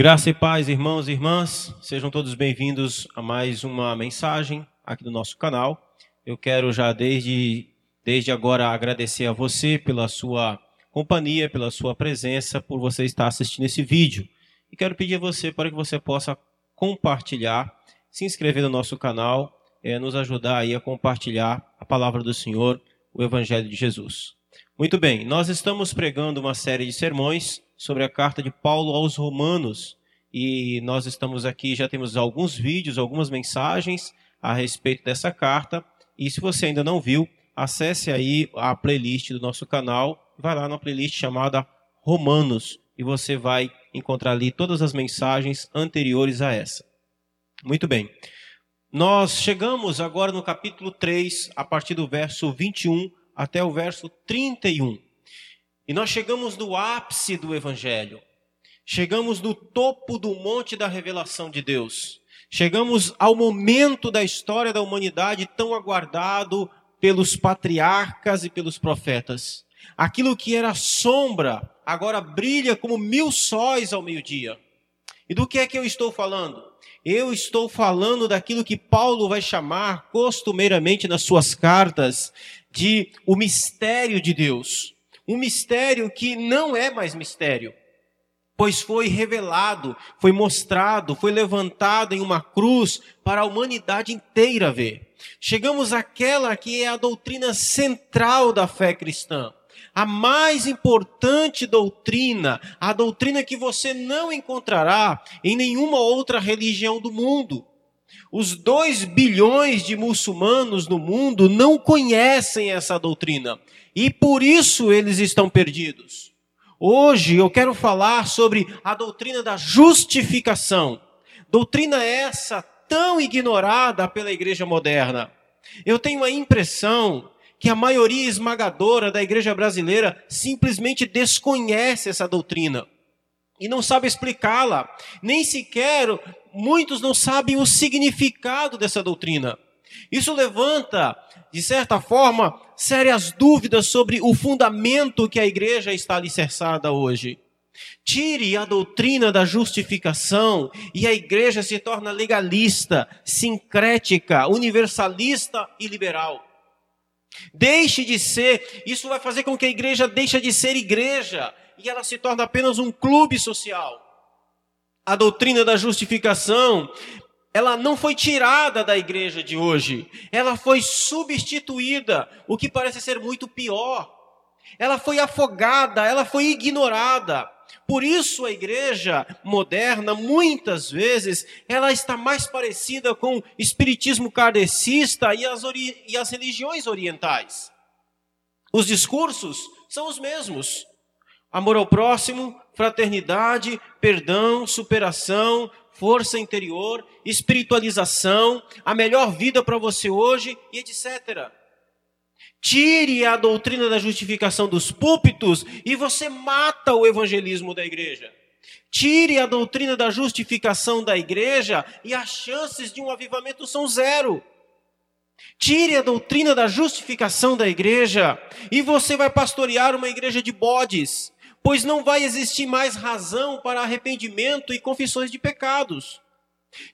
Graça e paz, irmãos e irmãs, sejam todos bem-vindos a mais uma mensagem aqui do nosso canal. Eu quero já desde, desde agora agradecer a você pela sua companhia, pela sua presença, por você estar assistindo esse vídeo. E quero pedir a você para que você possa compartilhar, se inscrever no nosso canal, é, nos ajudar aí a compartilhar a palavra do Senhor, o Evangelho de Jesus. Muito bem, nós estamos pregando uma série de sermões sobre a carta de Paulo aos Romanos. E nós estamos aqui, já temos alguns vídeos, algumas mensagens a respeito dessa carta. E se você ainda não viu, acesse aí a playlist do nosso canal, vai lá na playlist chamada Romanos e você vai encontrar ali todas as mensagens anteriores a essa. Muito bem. Nós chegamos agora no capítulo 3, a partir do verso 21 até o verso 31. E nós chegamos no ápice do Evangelho. Chegamos no topo do monte da revelação de Deus. Chegamos ao momento da história da humanidade tão aguardado pelos patriarcas e pelos profetas. Aquilo que era sombra agora brilha como mil sóis ao meio-dia. E do que é que eu estou falando? Eu estou falando daquilo que Paulo vai chamar costumeiramente nas suas cartas de o mistério de Deus. Um mistério que não é mais mistério, pois foi revelado, foi mostrado, foi levantado em uma cruz para a humanidade inteira ver. Chegamos àquela que é a doutrina central da fé cristã. A mais importante doutrina, a doutrina que você não encontrará em nenhuma outra religião do mundo. Os dois bilhões de muçulmanos no mundo não conhecem essa doutrina e por isso eles estão perdidos. Hoje eu quero falar sobre a doutrina da justificação. Doutrina essa tão ignorada pela igreja moderna. Eu tenho a impressão que a maioria esmagadora da igreja brasileira simplesmente desconhece essa doutrina e não sabe explicá-la, nem sequer muitos não sabem o significado dessa doutrina. Isso levanta, de certa forma, sérias dúvidas sobre o fundamento que a igreja está alicerçada hoje. Tire a doutrina da justificação e a igreja se torna legalista, sincrética, universalista e liberal. Deixe de ser, isso vai fazer com que a igreja deixe de ser igreja e ela se torna apenas um clube social. A doutrina da justificação ela não foi tirada da igreja de hoje, ela foi substituída, o que parece ser muito pior. Ela foi afogada, ela foi ignorada. Por isso a igreja moderna, muitas vezes, ela está mais parecida com o espiritismo kardecista e as, e as religiões orientais. Os discursos são os mesmos. Amor ao próximo, fraternidade, perdão, superação, força interior, espiritualização, a melhor vida para você hoje e etc. Tire a doutrina da justificação dos púlpitos e você mata o evangelismo da igreja. Tire a doutrina da justificação da igreja e as chances de um avivamento são zero. Tire a doutrina da justificação da igreja e você vai pastorear uma igreja de bodes pois não vai existir mais razão para arrependimento e confissões de pecados.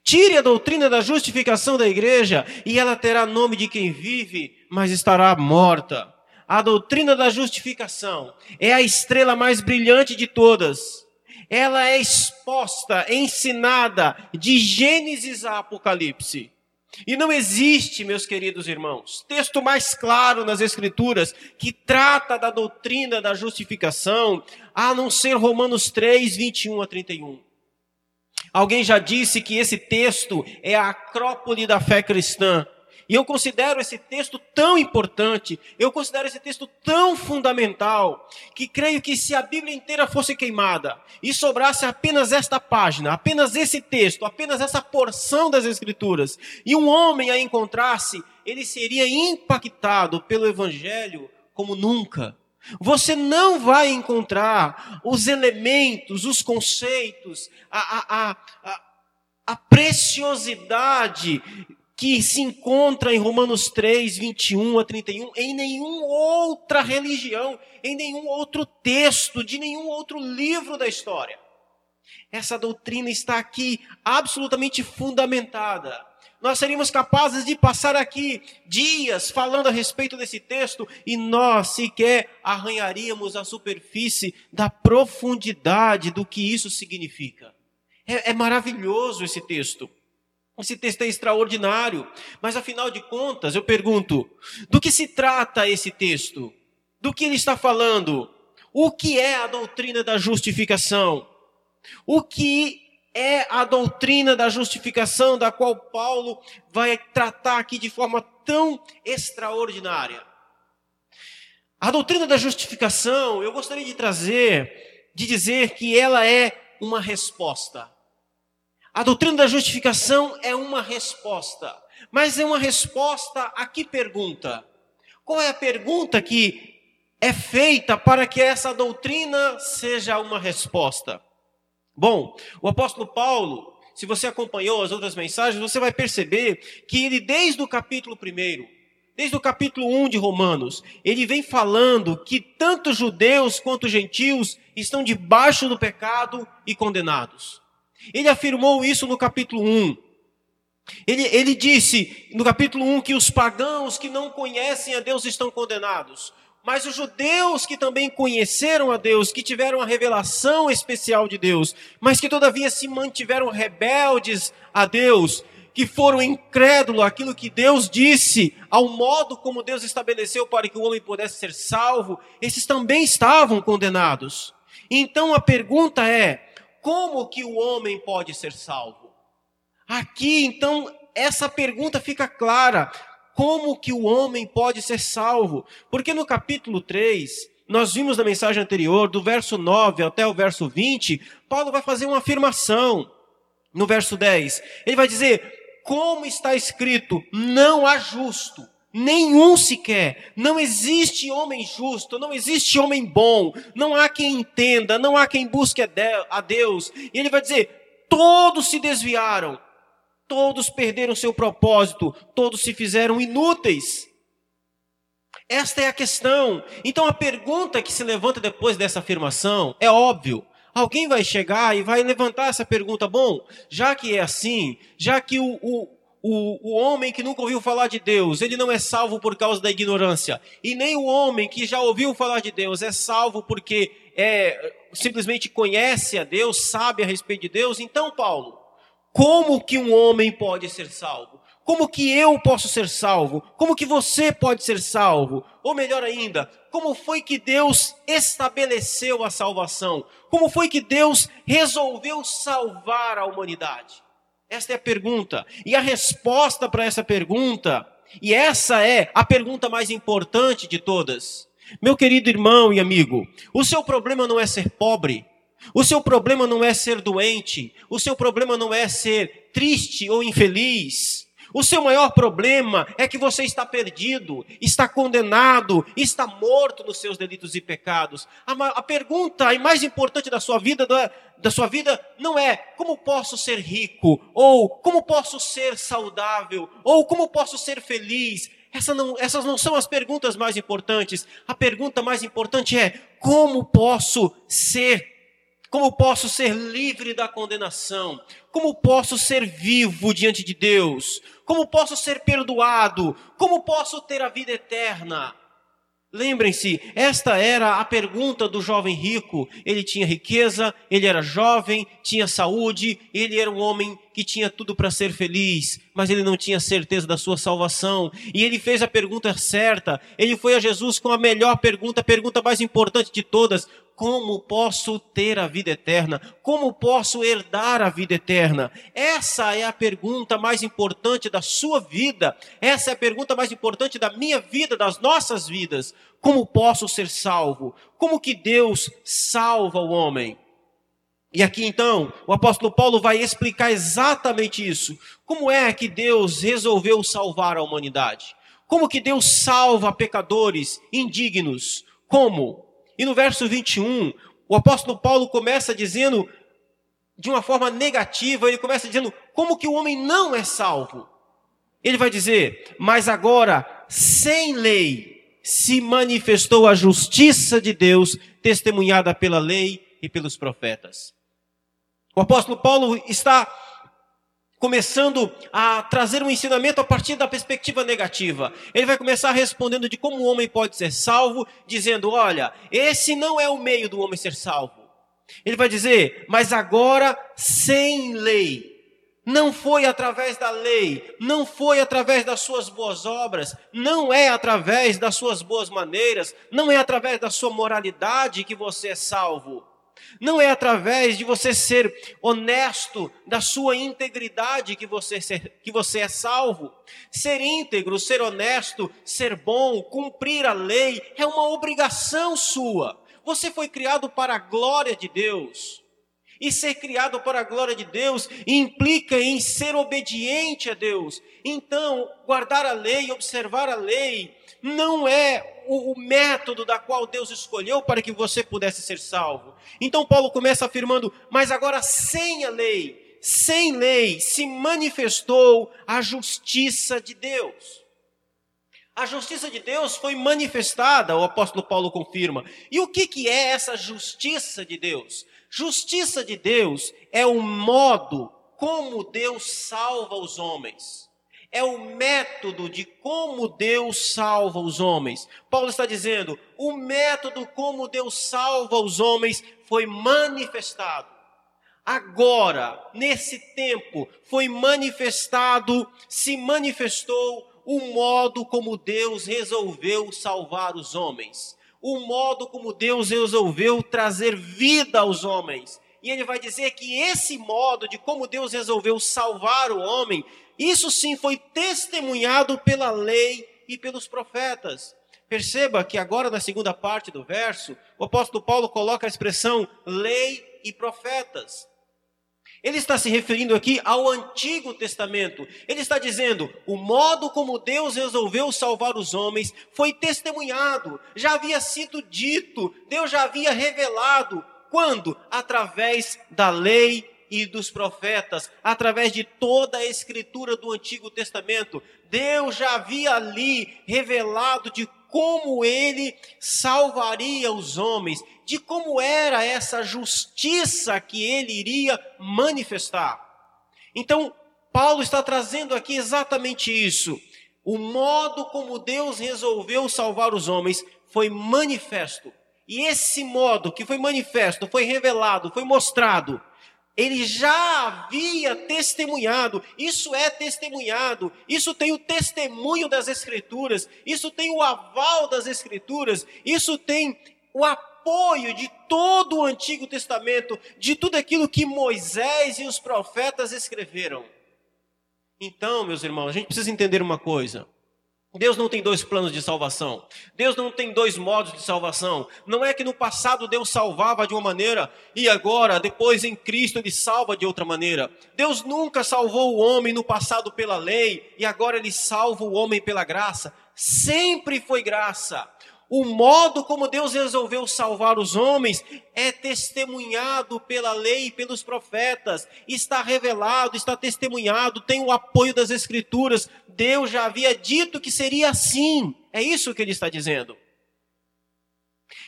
Tire a doutrina da justificação da igreja e ela terá nome de quem vive, mas estará morta. A doutrina da justificação é a estrela mais brilhante de todas. Ela é exposta, ensinada de Gênesis a Apocalipse. E não existe, meus queridos irmãos, texto mais claro nas Escrituras que trata da doutrina da justificação, a não ser Romanos 3, 21 a 31. Alguém já disse que esse texto é a acrópole da fé cristã. E eu considero esse texto tão importante, eu considero esse texto tão fundamental, que creio que se a Bíblia inteira fosse queimada e sobrasse apenas esta página, apenas esse texto, apenas essa porção das Escrituras, e um homem a encontrasse, ele seria impactado pelo Evangelho como nunca. Você não vai encontrar os elementos, os conceitos, a, a, a, a preciosidade que se encontra em Romanos 3, 21 a 31, em nenhuma outra religião, em nenhum outro texto, de nenhum outro livro da história. Essa doutrina está aqui absolutamente fundamentada. Nós seríamos capazes de passar aqui dias falando a respeito desse texto e nós sequer arranharíamos a superfície da profundidade do que isso significa. É, é maravilhoso esse texto. Esse texto é extraordinário. Mas afinal de contas, eu pergunto: do que se trata esse texto? Do que ele está falando? O que é a doutrina da justificação? O que é a doutrina da justificação da qual Paulo vai tratar aqui de forma tão extraordinária? A doutrina da justificação, eu gostaria de trazer, de dizer que ela é uma resposta. A doutrina da justificação é uma resposta, mas é uma resposta a que pergunta? Qual é a pergunta que é feita para que essa doutrina seja uma resposta? Bom, o apóstolo Paulo, se você acompanhou as outras mensagens, você vai perceber que ele, desde o capítulo 1, desde o capítulo 1 de Romanos, ele vem falando que tanto judeus quanto gentios estão debaixo do pecado e condenados. Ele afirmou isso no capítulo 1. Ele, ele disse no capítulo 1 que os pagãos que não conhecem a Deus estão condenados. Mas os judeus que também conheceram a Deus, que tiveram a revelação especial de Deus, mas que todavia se mantiveram rebeldes a Deus, que foram incrédulos àquilo que Deus disse, ao modo como Deus estabeleceu para que o homem pudesse ser salvo, esses também estavam condenados. Então a pergunta é: como que o homem pode ser salvo? Aqui, então, essa pergunta fica clara como que o homem pode ser salvo? Porque no capítulo 3, nós vimos na mensagem anterior, do verso 9 até o verso 20, Paulo vai fazer uma afirmação. No verso 10, ele vai dizer: Como está escrito, não há justo, nenhum sequer, não existe homem justo, não existe homem bom, não há quem entenda, não há quem busque a Deus. E ele vai dizer: Todos se desviaram, Todos perderam seu propósito, todos se fizeram inúteis. Esta é a questão. Então a pergunta que se levanta depois dessa afirmação é óbvio. Alguém vai chegar e vai levantar essa pergunta. Bom, já que é assim, já que o, o, o, o homem que nunca ouviu falar de Deus, ele não é salvo por causa da ignorância, e nem o homem que já ouviu falar de Deus é salvo porque é, simplesmente conhece a Deus, sabe a respeito de Deus. Então, Paulo, como que um homem pode ser salvo? Como que eu posso ser salvo? Como que você pode ser salvo? Ou melhor ainda, como foi que Deus estabeleceu a salvação? Como foi que Deus resolveu salvar a humanidade? Esta é a pergunta. E a resposta para essa pergunta, e essa é a pergunta mais importante de todas. Meu querido irmão e amigo, o seu problema não é ser pobre, o seu problema não é ser doente, o seu problema não é ser triste ou infeliz. O seu maior problema é que você está perdido, está condenado, está morto nos seus delitos e pecados. A, a pergunta mais importante da sua vida da, da sua vida não é como posso ser rico, ou como posso ser saudável, ou como posso ser feliz. Essa não, essas não são as perguntas mais importantes. A pergunta mais importante é como posso ser como posso ser livre da condenação? Como posso ser vivo diante de Deus? Como posso ser perdoado? Como posso ter a vida eterna? Lembrem-se, esta era a pergunta do jovem rico. Ele tinha riqueza, ele era jovem, tinha saúde, ele era um homem que tinha tudo para ser feliz, mas ele não tinha certeza da sua salvação. E ele fez a pergunta certa. Ele foi a Jesus com a melhor pergunta, a pergunta mais importante de todas: como posso ter a vida eterna? Como posso herdar a vida eterna? Essa é a pergunta mais importante da sua vida. Essa é a pergunta mais importante da minha vida, das nossas vidas. Como posso ser salvo? Como que Deus salva o homem? E aqui então, o apóstolo Paulo vai explicar exatamente isso. Como é que Deus resolveu salvar a humanidade? Como que Deus salva pecadores indignos? Como? E no verso 21, o apóstolo Paulo começa dizendo, de uma forma negativa, ele começa dizendo como que o homem não é salvo. Ele vai dizer, mas agora, sem lei, se manifestou a justiça de Deus, testemunhada pela lei e pelos profetas. O apóstolo Paulo está começando a trazer um ensinamento a partir da perspectiva negativa. Ele vai começar respondendo de como o homem pode ser salvo, dizendo: olha, esse não é o meio do homem ser salvo. Ele vai dizer, mas agora sem lei. Não foi através da lei, não foi através das suas boas obras, não é através das suas boas maneiras, não é através da sua moralidade que você é salvo. Não é através de você ser honesto, da sua integridade que você, ser, que você é salvo. Ser íntegro, ser honesto, ser bom, cumprir a lei é uma obrigação sua. Você foi criado para a glória de Deus. E ser criado para a glória de Deus implica em ser obediente a Deus. Então, guardar a lei, observar a lei, não é o, o, método da qual Deus escolheu para que você pudesse ser salvo. Então, Paulo começa afirmando: mas agora sem a lei, sem lei, se manifestou a justiça de Deus. A justiça de Deus foi manifestada, o apóstolo Paulo confirma. E o que, que é essa justiça de Deus? Justiça de Deus é o modo como Deus salva os homens. É o método de como Deus salva os homens. Paulo está dizendo: o método como Deus salva os homens foi manifestado. Agora, nesse tempo, foi manifestado, se manifestou o modo como Deus resolveu salvar os homens o modo como Deus resolveu trazer vida aos homens. E ele vai dizer que esse modo de como Deus resolveu salvar o homem, isso sim foi testemunhado pela lei e pelos profetas. Perceba que agora na segunda parte do verso, o apóstolo Paulo coloca a expressão lei e profetas. Ele está se referindo aqui ao Antigo Testamento. Ele está dizendo: o modo como Deus resolveu salvar os homens foi testemunhado, já havia sido dito, Deus já havia revelado. Quando? Através da lei e dos profetas, através de toda a escritura do Antigo Testamento. Deus já havia ali revelado de como ele salvaria os homens de como era essa justiça que ele iria manifestar. Então, Paulo está trazendo aqui exatamente isso. O modo como Deus resolveu salvar os homens foi manifesto. E esse modo que foi manifesto, foi revelado, foi mostrado, ele já havia testemunhado, isso é testemunhado, isso tem o testemunho das Escrituras, isso tem o aval das Escrituras, isso tem o apoio de todo o Antigo Testamento, de tudo aquilo que Moisés e os profetas escreveram. Então, meus irmãos, a gente precisa entender uma coisa. Deus não tem dois planos de salvação. Deus não tem dois modos de salvação. Não é que no passado Deus salvava de uma maneira e agora, depois em Cristo, Ele salva de outra maneira. Deus nunca salvou o homem no passado pela lei e agora Ele salva o homem pela graça. Sempre foi graça. O modo como Deus resolveu salvar os homens é testemunhado pela lei pelos profetas, está revelado, está testemunhado, tem o apoio das Escrituras. Deus já havia dito que seria assim. É isso que ele está dizendo.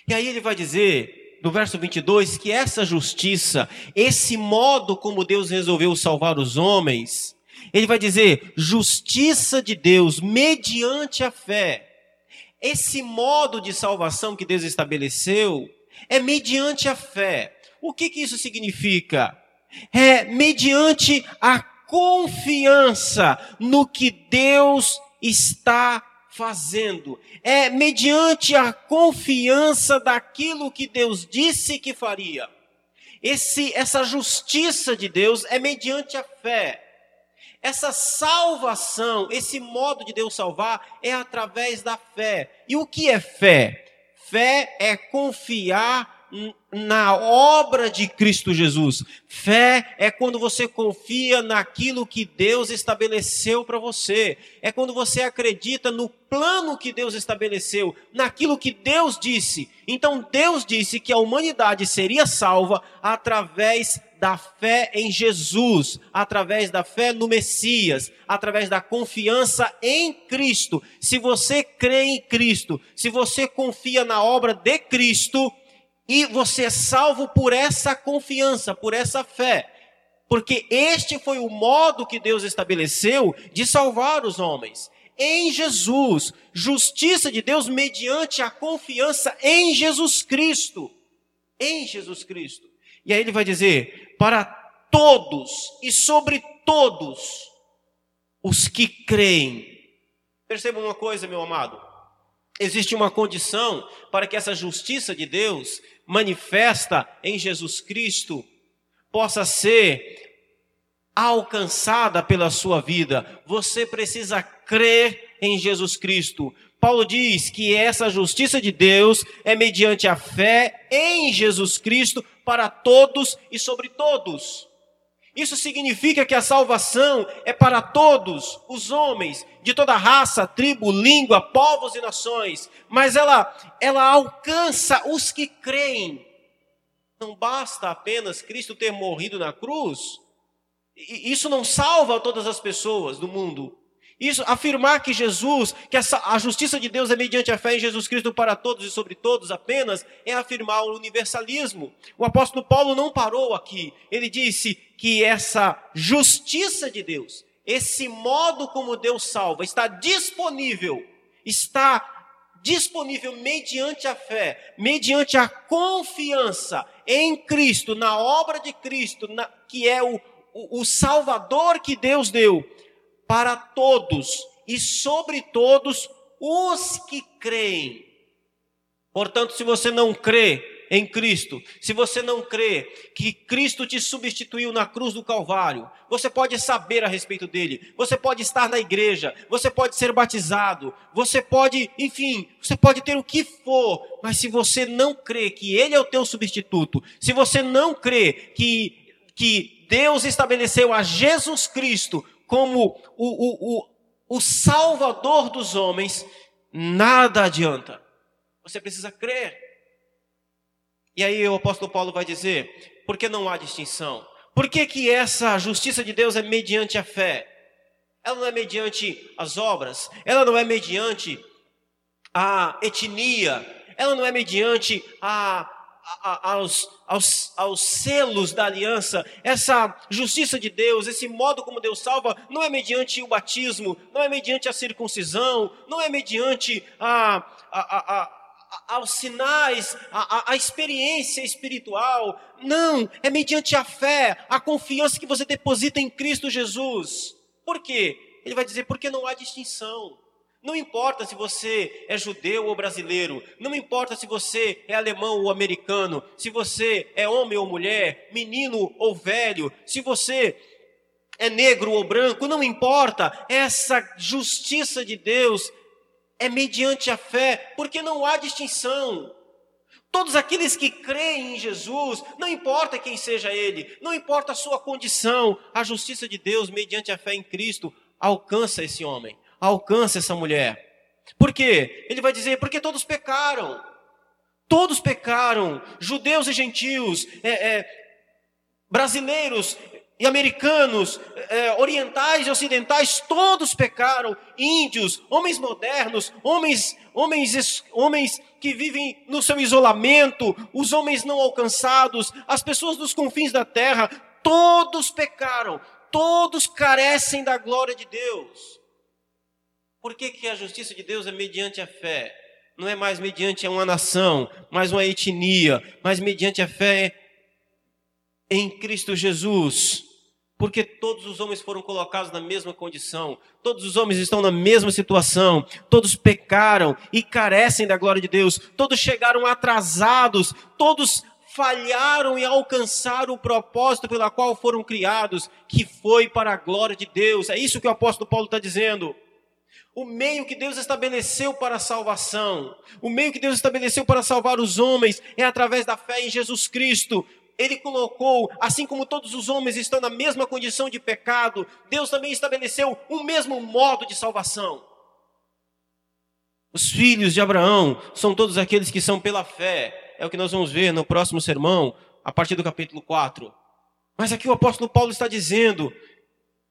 E aí ele vai dizer, no verso 22, que essa justiça, esse modo como Deus resolveu salvar os homens, ele vai dizer: justiça de Deus mediante a fé esse modo de salvação que Deus estabeleceu é mediante a fé. O que, que isso significa? É mediante a confiança no que Deus está fazendo. É mediante a confiança daquilo que Deus disse que faria. Esse, essa justiça de Deus é mediante a fé. Essa salvação, esse modo de Deus salvar é através da fé. E o que é fé? Fé é confiar na obra de Cristo Jesus. Fé é quando você confia naquilo que Deus estabeleceu para você. É quando você acredita no plano que Deus estabeleceu, naquilo que Deus disse. Então Deus disse que a humanidade seria salva através da fé em Jesus, através da fé no Messias, através da confiança em Cristo. Se você crê em Cristo, se você confia na obra de Cristo, e você é salvo por essa confiança, por essa fé. Porque este foi o modo que Deus estabeleceu de salvar os homens. Em Jesus, justiça de Deus mediante a confiança em Jesus Cristo. Em Jesus Cristo. E aí ele vai dizer: para todos e sobre todos os que creem. Perceba uma coisa, meu amado. Existe uma condição para que essa justiça de Deus manifesta em Jesus Cristo possa ser alcançada pela sua vida. Você precisa crer em Jesus Cristo. Paulo diz que essa justiça de Deus é mediante a fé em Jesus Cristo para todos e sobre todos. Isso significa que a salvação é para todos os homens, de toda raça, tribo, língua, povos e nações, mas ela, ela alcança os que creem. Não basta apenas Cristo ter morrido na cruz, isso não salva todas as pessoas do mundo. Isso, afirmar que Jesus, que essa, a justiça de Deus é mediante a fé em Jesus Cristo para todos e sobre todos apenas, é afirmar o universalismo. O apóstolo Paulo não parou aqui. Ele disse que essa justiça de Deus, esse modo como Deus salva, está disponível, está disponível mediante a fé, mediante a confiança em Cristo, na obra de Cristo, na, que é o, o, o Salvador que Deus deu para todos e sobre todos os que creem. Portanto, se você não crê em Cristo, se você não crê que Cristo te substituiu na cruz do Calvário, você pode saber a respeito dele, você pode estar na igreja, você pode ser batizado, você pode, enfim, você pode ter o que for, mas se você não crê que ele é o teu substituto, se você não crê que, que Deus estabeleceu a Jesus Cristo como o, o, o, o Salvador dos homens, nada adianta. Você precisa crer. E aí o apóstolo Paulo vai dizer: por que não há distinção? Por que, que essa justiça de Deus é mediante a fé? Ela não é mediante as obras, ela não é mediante a etnia, ela não é mediante a, aos, aos, aos selos da aliança, essa justiça de Deus, esse modo como Deus salva, não é mediante o batismo, não é mediante a circuncisão, não é mediante a, a, a aos sinais, a, a, experiência espiritual. Não, é mediante a fé, a confiança que você deposita em Cristo Jesus. Por quê? Ele vai dizer, porque não há distinção. Não importa se você é judeu ou brasileiro, não importa se você é alemão ou americano, se você é homem ou mulher, menino ou velho, se você é negro ou branco, não importa, essa justiça de Deus é mediante a fé, porque não há distinção. Todos aqueles que creem em Jesus, não importa quem seja ele, não importa a sua condição, a justiça de Deus, mediante a fé em Cristo, alcança esse homem alcança essa mulher. Por quê? Ele vai dizer, porque todos pecaram. Todos pecaram, judeus e gentios, é, é, brasileiros e americanos, é, orientais e ocidentais, todos pecaram. Índios, homens modernos, homens, homens, homens que vivem no seu isolamento, os homens não alcançados, as pessoas dos confins da terra, todos pecaram, todos carecem da glória de Deus. Por que, que a justiça de Deus é mediante a fé? Não é mais mediante uma nação, mais uma etnia, mas mediante a fé em Cristo Jesus. Porque todos os homens foram colocados na mesma condição, todos os homens estão na mesma situação, todos pecaram e carecem da glória de Deus, todos chegaram atrasados, todos falharam em alcançar o propósito pela qual foram criados, que foi para a glória de Deus. É isso que o apóstolo Paulo está dizendo o meio que Deus estabeleceu para a salvação, o meio que Deus estabeleceu para salvar os homens é através da fé em Jesus Cristo. Ele colocou, assim como todos os homens estão na mesma condição de pecado, Deus também estabeleceu o mesmo modo de salvação. Os filhos de Abraão são todos aqueles que são pela fé. É o que nós vamos ver no próximo sermão, a partir do capítulo 4. Mas aqui o apóstolo Paulo está dizendo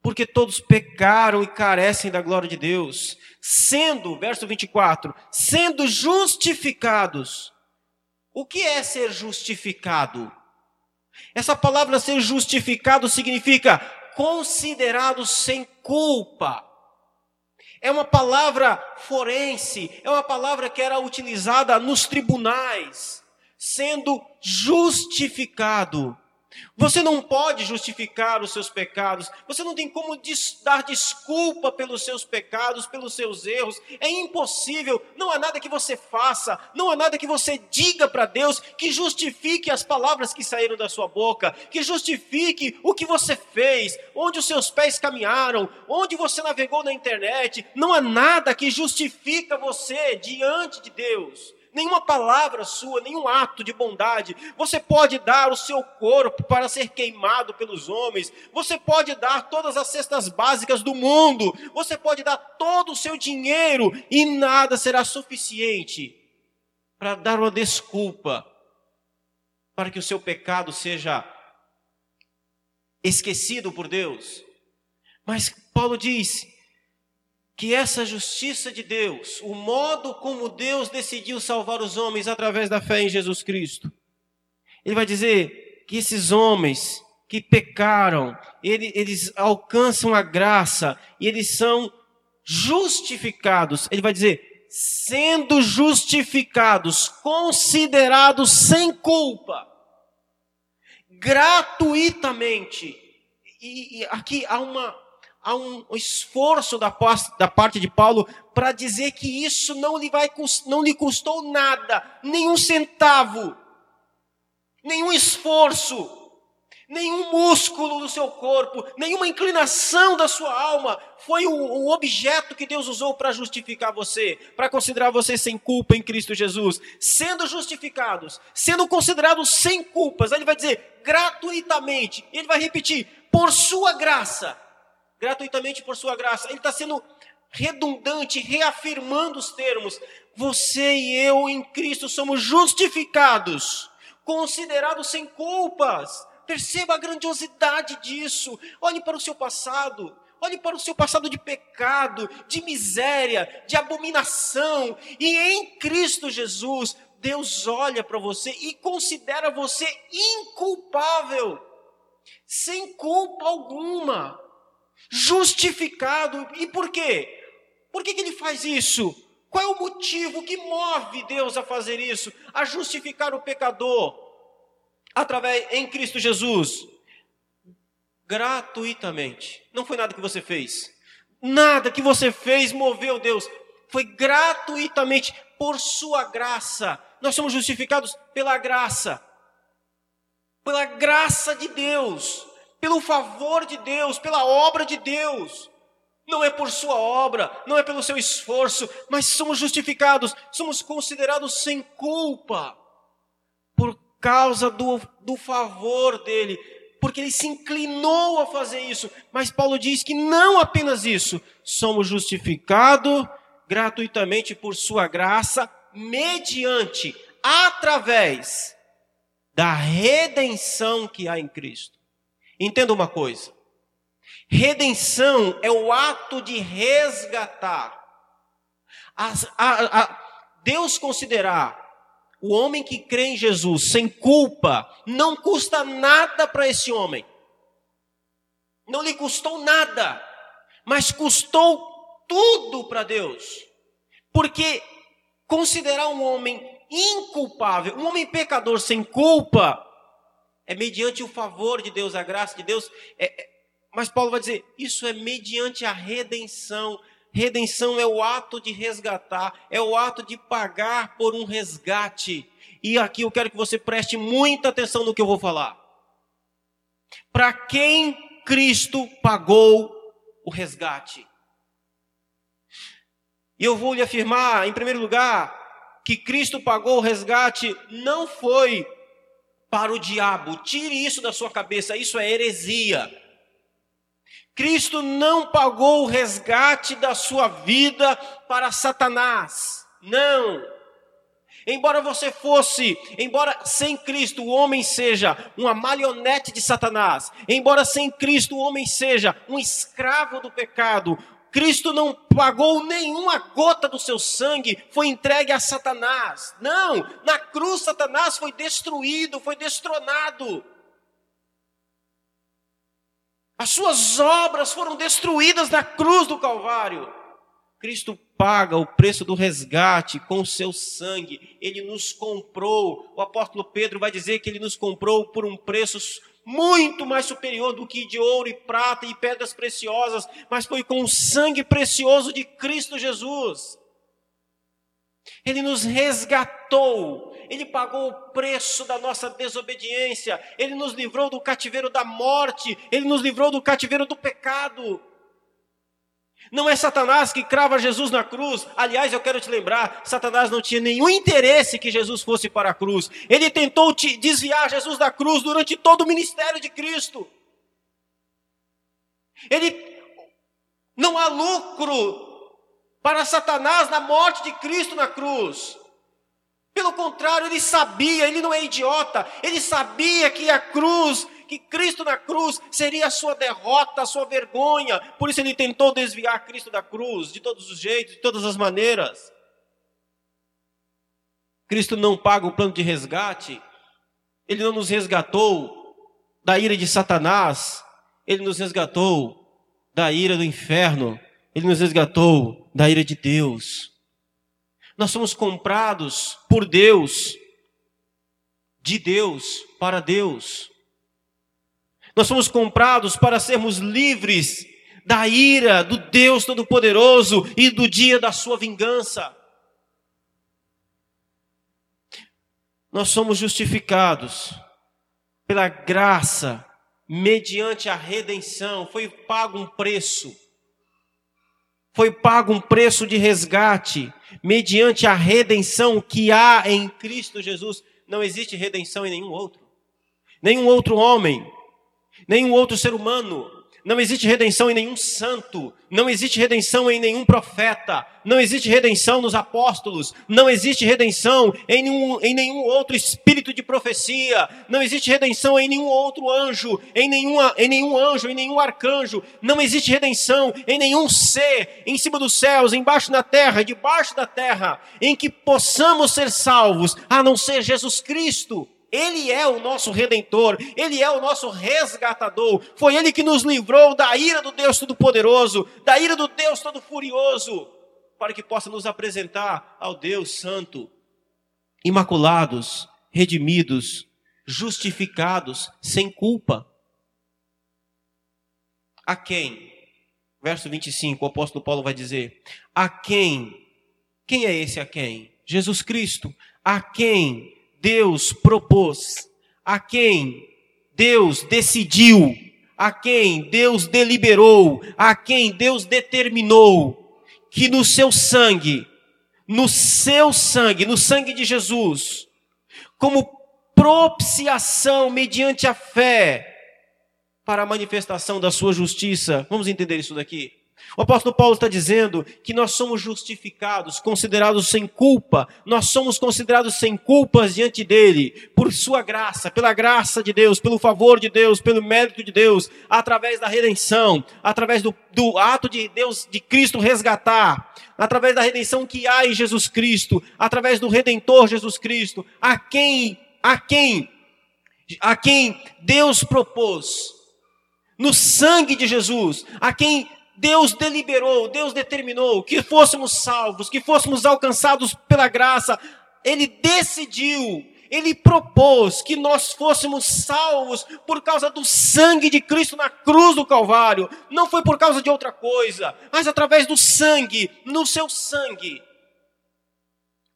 porque todos pecaram e carecem da glória de Deus, sendo, verso 24, sendo justificados. O que é ser justificado? Essa palavra ser justificado significa considerado sem culpa. É uma palavra forense, é uma palavra que era utilizada nos tribunais, sendo justificado. Você não pode justificar os seus pecados, você não tem como dar desculpa pelos seus pecados, pelos seus erros, é impossível, não há nada que você faça, não há nada que você diga para Deus que justifique as palavras que saíram da sua boca, que justifique o que você fez, onde os seus pés caminharam, onde você navegou na internet, não há nada que justifica você diante de Deus nenhuma palavra sua, nenhum ato de bondade. Você pode dar o seu corpo para ser queimado pelos homens. Você pode dar todas as cestas básicas do mundo. Você pode dar todo o seu dinheiro e nada será suficiente para dar uma desculpa para que o seu pecado seja esquecido por Deus. Mas Paulo diz: que essa justiça de Deus, o modo como Deus decidiu salvar os homens através da fé em Jesus Cristo, ele vai dizer que esses homens que pecaram, eles, eles alcançam a graça e eles são justificados. Ele vai dizer, sendo justificados, considerados sem culpa, gratuitamente. E, e aqui há uma há um esforço da, da parte de Paulo para dizer que isso não lhe, vai, não lhe custou nada, nenhum centavo, nenhum esforço, nenhum músculo do seu corpo, nenhuma inclinação da sua alma foi o, o objeto que Deus usou para justificar você, para considerar você sem culpa em Cristo Jesus. Sendo justificados, sendo considerados sem culpas, ele vai dizer gratuitamente, ele vai repetir, por sua graça gratuitamente por sua graça. Ele está sendo redundante, reafirmando os termos. Você e eu em Cristo somos justificados, considerados sem culpas. Perceba a grandiosidade disso. Olhe para o seu passado. Olhe para o seu passado de pecado, de miséria, de abominação. E em Cristo Jesus, Deus olha para você e considera você inculpável, sem culpa alguma justificado. E por quê? Por que, que ele faz isso? Qual é o motivo que move Deus a fazer isso? A justificar o pecador através em Cristo Jesus? Gratuitamente. Não foi nada que você fez. Nada que você fez moveu Deus. Foi gratuitamente por sua graça. Nós somos justificados pela graça. Pela graça de Deus pelo favor de Deus, pela obra de Deus. Não é por sua obra, não é pelo seu esforço, mas somos justificados, somos considerados sem culpa por causa do, do favor dele, porque ele se inclinou a fazer isso. Mas Paulo diz que não apenas isso, somos justificados gratuitamente por sua graça, mediante, através da redenção que há em Cristo. Entenda uma coisa: redenção é o ato de resgatar. A, a, Deus considerar o homem que crê em Jesus sem culpa não custa nada para esse homem. Não lhe custou nada, mas custou tudo para Deus. Porque considerar um homem inculpável, um homem pecador sem culpa, é mediante o favor de Deus, a graça de Deus. É, é, mas Paulo vai dizer: isso é mediante a redenção. Redenção é o ato de resgatar, é o ato de pagar por um resgate. E aqui eu quero que você preste muita atenção no que eu vou falar. Para quem Cristo pagou o resgate? E eu vou lhe afirmar, em primeiro lugar, que Cristo pagou o resgate não foi para o diabo. Tire isso da sua cabeça, isso é heresia. Cristo não pagou o resgate da sua vida para Satanás. Não. Embora você fosse, embora sem Cristo o homem seja uma marionete de Satanás, embora sem Cristo o homem seja um escravo do pecado, Cristo não pagou nenhuma gota do seu sangue, foi entregue a Satanás. Não, na cruz Satanás foi destruído, foi destronado. As suas obras foram destruídas na cruz do Calvário. Cristo paga o preço do resgate com o seu sangue. Ele nos comprou. O apóstolo Pedro vai dizer que ele nos comprou por um preço muito mais superior do que de ouro e prata e pedras preciosas, mas foi com o sangue precioso de Cristo Jesus. Ele nos resgatou, ele pagou o preço da nossa desobediência, ele nos livrou do cativeiro da morte, ele nos livrou do cativeiro do pecado. Não é Satanás que crava Jesus na cruz. Aliás, eu quero te lembrar: Satanás não tinha nenhum interesse que Jesus fosse para a cruz. Ele tentou te desviar Jesus da cruz durante todo o ministério de Cristo. Ele não há lucro para Satanás na morte de Cristo na cruz. Pelo contrário, ele sabia, ele não é idiota, ele sabia que a cruz, que Cristo na cruz seria a sua derrota, a sua vergonha. Por isso ele tentou desviar Cristo da cruz de todos os jeitos, de todas as maneiras. Cristo não paga o plano de resgate, ele não nos resgatou da ira de Satanás, ele nos resgatou da ira do inferno. Ele nos resgatou da ira de Deus. Nós somos comprados por Deus, de Deus para Deus. Nós somos comprados para sermos livres da ira do Deus Todo-Poderoso e do dia da sua vingança. Nós somos justificados pela graça, mediante a redenção, foi pago um preço foi pago um preço de resgate, mediante a redenção que há em Cristo Jesus. Não existe redenção em nenhum outro. Nenhum outro homem, nenhum outro ser humano não existe redenção em nenhum santo, não existe redenção em nenhum profeta, não existe redenção nos apóstolos, não existe redenção em nenhum, em nenhum outro espírito de profecia, não existe redenção em nenhum outro anjo, em, nenhuma, em nenhum anjo, em nenhum arcanjo, não existe redenção em nenhum ser em cima dos céus, embaixo da terra, debaixo da terra, em que possamos ser salvos, a não ser Jesus Cristo. Ele é o nosso redentor, ele é o nosso resgatador. Foi ele que nos livrou da ira do Deus Todo-Poderoso, da ira do Deus Todo-Furioso, para que possa nos apresentar ao Deus Santo, imaculados, redimidos, justificados, sem culpa. A quem? Verso 25, o apóstolo Paulo vai dizer: A quem? Quem é esse a quem? Jesus Cristo. A quem Deus propôs, a quem Deus decidiu, a quem Deus deliberou, a quem Deus determinou que no seu sangue, no seu sangue, no sangue de Jesus, como propiciação mediante a fé para a manifestação da sua justiça. Vamos entender isso daqui? O apóstolo Paulo está dizendo que nós somos justificados, considerados sem culpa, nós somos considerados sem culpas diante dele, por sua graça, pela graça de Deus, pelo favor de Deus, pelo mérito de Deus, através da redenção, através do, do ato de Deus, de Cristo resgatar, através da redenção que há em Jesus Cristo, através do Redentor Jesus Cristo, a quem, a quem, a quem Deus propôs, no sangue de Jesus, a quem Deus deliberou, Deus determinou que fôssemos salvos, que fôssemos alcançados pela graça. Ele decidiu, ele propôs que nós fôssemos salvos por causa do sangue de Cristo na cruz do Calvário. Não foi por causa de outra coisa, mas através do sangue, no seu sangue.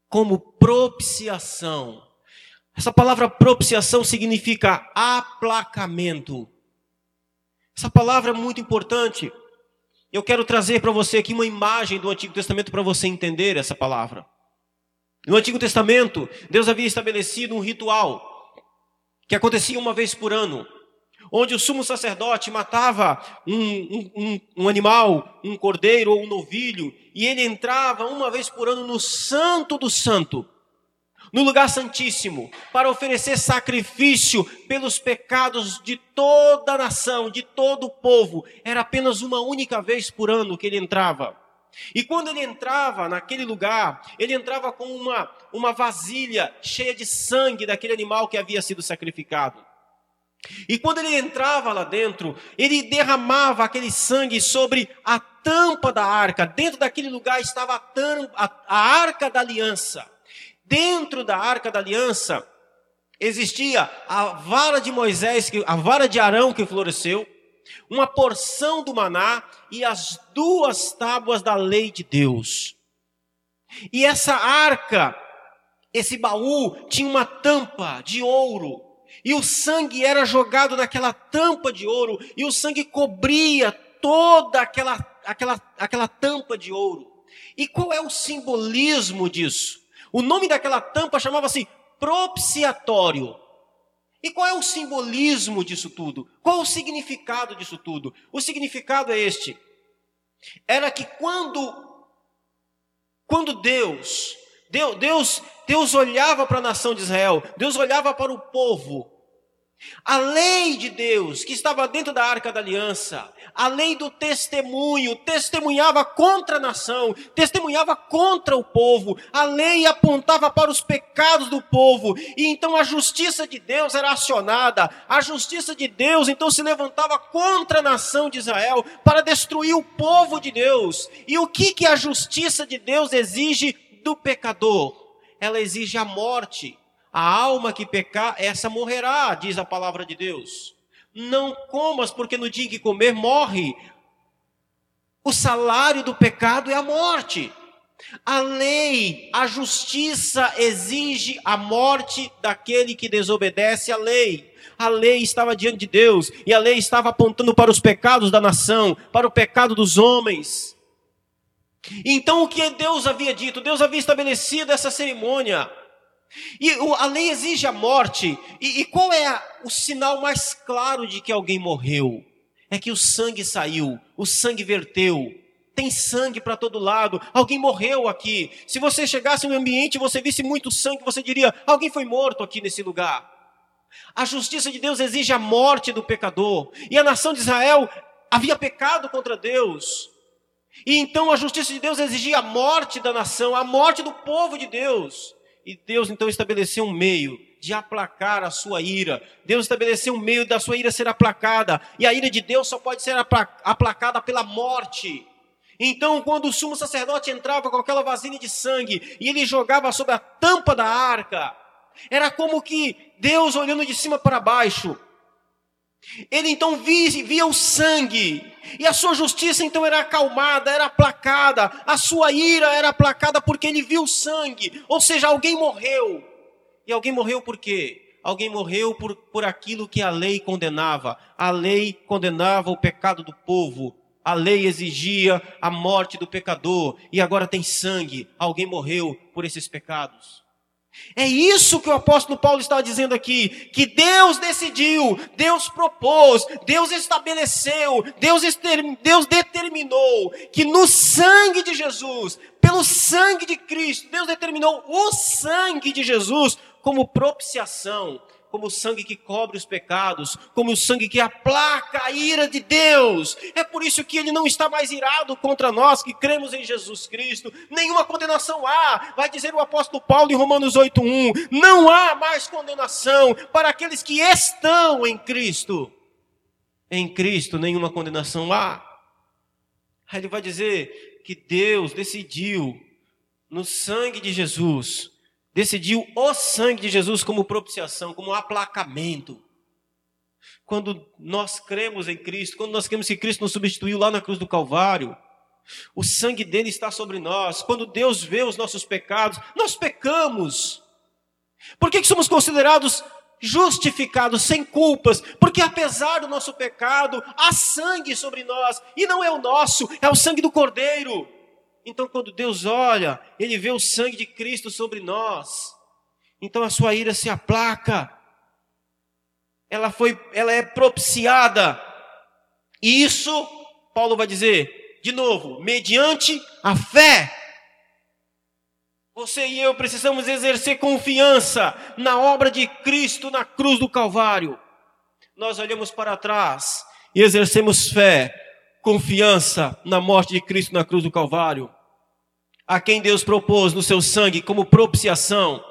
Como propiciação. Essa palavra propiciação significa aplacamento. Essa palavra é muito importante eu quero trazer para você aqui uma imagem do Antigo Testamento para você entender essa palavra. No Antigo Testamento, Deus havia estabelecido um ritual que acontecia uma vez por ano, onde o sumo sacerdote matava um, um, um, animal, um cordeiro ou um novilho, e ele entrava uma vez por ano no Santo do Santo, no lugar santíssimo, para oferecer sacrifício pelos pecados de toda a nação, de todo o povo. Era apenas uma única vez por ano que ele entrava. E quando ele entrava naquele lugar, ele entrava com uma, uma vasilha cheia de sangue daquele animal que havia sido sacrificado. E quando ele entrava lá dentro, ele derramava aquele sangue sobre a tampa da arca. Dentro daquele lugar estava a, tampa, a, a arca da aliança. Dentro da arca da aliança existia a vara de Moisés, a vara de Arão que floresceu, uma porção do maná e as duas tábuas da lei de Deus. E essa arca, esse baú, tinha uma tampa de ouro. E o sangue era jogado naquela tampa de ouro, e o sangue cobria toda aquela, aquela, aquela tampa de ouro. E qual é o simbolismo disso? O nome daquela tampa chamava-se propiciatório. E qual é o simbolismo disso tudo? Qual o significado disso tudo? O significado é este: era que quando quando Deus, Deus, Deus, Deus olhava para a nação de Israel, Deus olhava para o povo, a lei de Deus que estava dentro da arca da aliança, a lei do testemunho, testemunhava contra a nação, testemunhava contra o povo, a lei apontava para os pecados do povo, e então a justiça de Deus era acionada, a justiça de Deus então se levantava contra a nação de Israel para destruir o povo de Deus. E o que, que a justiça de Deus exige do pecador? Ela exige a morte. A alma que pecar, essa morrerá, diz a palavra de Deus. Não comas, porque no dia em que comer, morre. O salário do pecado é a morte. A lei, a justiça exige a morte daquele que desobedece à lei. A lei estava diante de Deus e a lei estava apontando para os pecados da nação, para o pecado dos homens. Então o que Deus havia dito? Deus havia estabelecido essa cerimônia. E a lei exige a morte. E, e qual é o sinal mais claro de que alguém morreu? É que o sangue saiu, o sangue verteu. Tem sangue para todo lado. Alguém morreu aqui. Se você chegasse no ambiente e você visse muito sangue, você diria: alguém foi morto aqui nesse lugar. A justiça de Deus exige a morte do pecador. E a nação de Israel havia pecado contra Deus. E então a justiça de Deus exigia a morte da nação, a morte do povo de Deus. E Deus então estabeleceu um meio de aplacar a sua ira. Deus estabeleceu um meio da sua ira ser aplacada. E a ira de Deus só pode ser aplacada pela morte. Então, quando o sumo sacerdote entrava com aquela vasilha de sangue e ele jogava sobre a tampa da arca, era como que Deus olhando de cima para baixo. Ele então via, o sangue e a sua justiça então era acalmada, era aplacada, a sua ira era aplacada porque ele viu sangue, ou seja, alguém morreu. E alguém morreu por quê? Alguém morreu por, por aquilo que a lei condenava. A lei condenava o pecado do povo. A lei exigia a morte do pecador. E agora tem sangue. Alguém morreu por esses pecados. É isso que o apóstolo Paulo está dizendo aqui, que Deus decidiu, Deus propôs, Deus estabeleceu, Deus, Deus determinou que no sangue de Jesus, pelo sangue de Cristo, Deus determinou o sangue de Jesus como propiciação, como o sangue que cobre os pecados, como o sangue que aplaca a ira de Deus. É por isso que ele não está mais irado contra nós que cremos em Jesus Cristo. Nenhuma condenação há, vai dizer o apóstolo Paulo em Romanos 8:1. Não há mais condenação para aqueles que estão em Cristo. Em Cristo nenhuma condenação há. Aí ele vai dizer que Deus decidiu no sangue de Jesus decidiu o sangue de Jesus como propiciação, como aplacamento. Quando nós cremos em Cristo, quando nós cremos que Cristo nos substituiu lá na cruz do Calvário, o sangue dele está sobre nós. Quando Deus vê os nossos pecados, nós pecamos. Por que, que somos considerados justificados, sem culpas? Porque apesar do nosso pecado, há sangue sobre nós, e não é o nosso, é o sangue do Cordeiro. Então, quando Deus olha, Ele vê o sangue de Cristo sobre nós. Então a sua ira se aplaca. Ela foi, ela é propiciada. E isso, Paulo vai dizer, de novo, mediante a fé. Você e eu precisamos exercer confiança na obra de Cristo na cruz do Calvário. Nós olhamos para trás e exercemos fé confiança na morte de Cristo na cruz do Calvário, a quem Deus propôs no seu sangue como propiciação,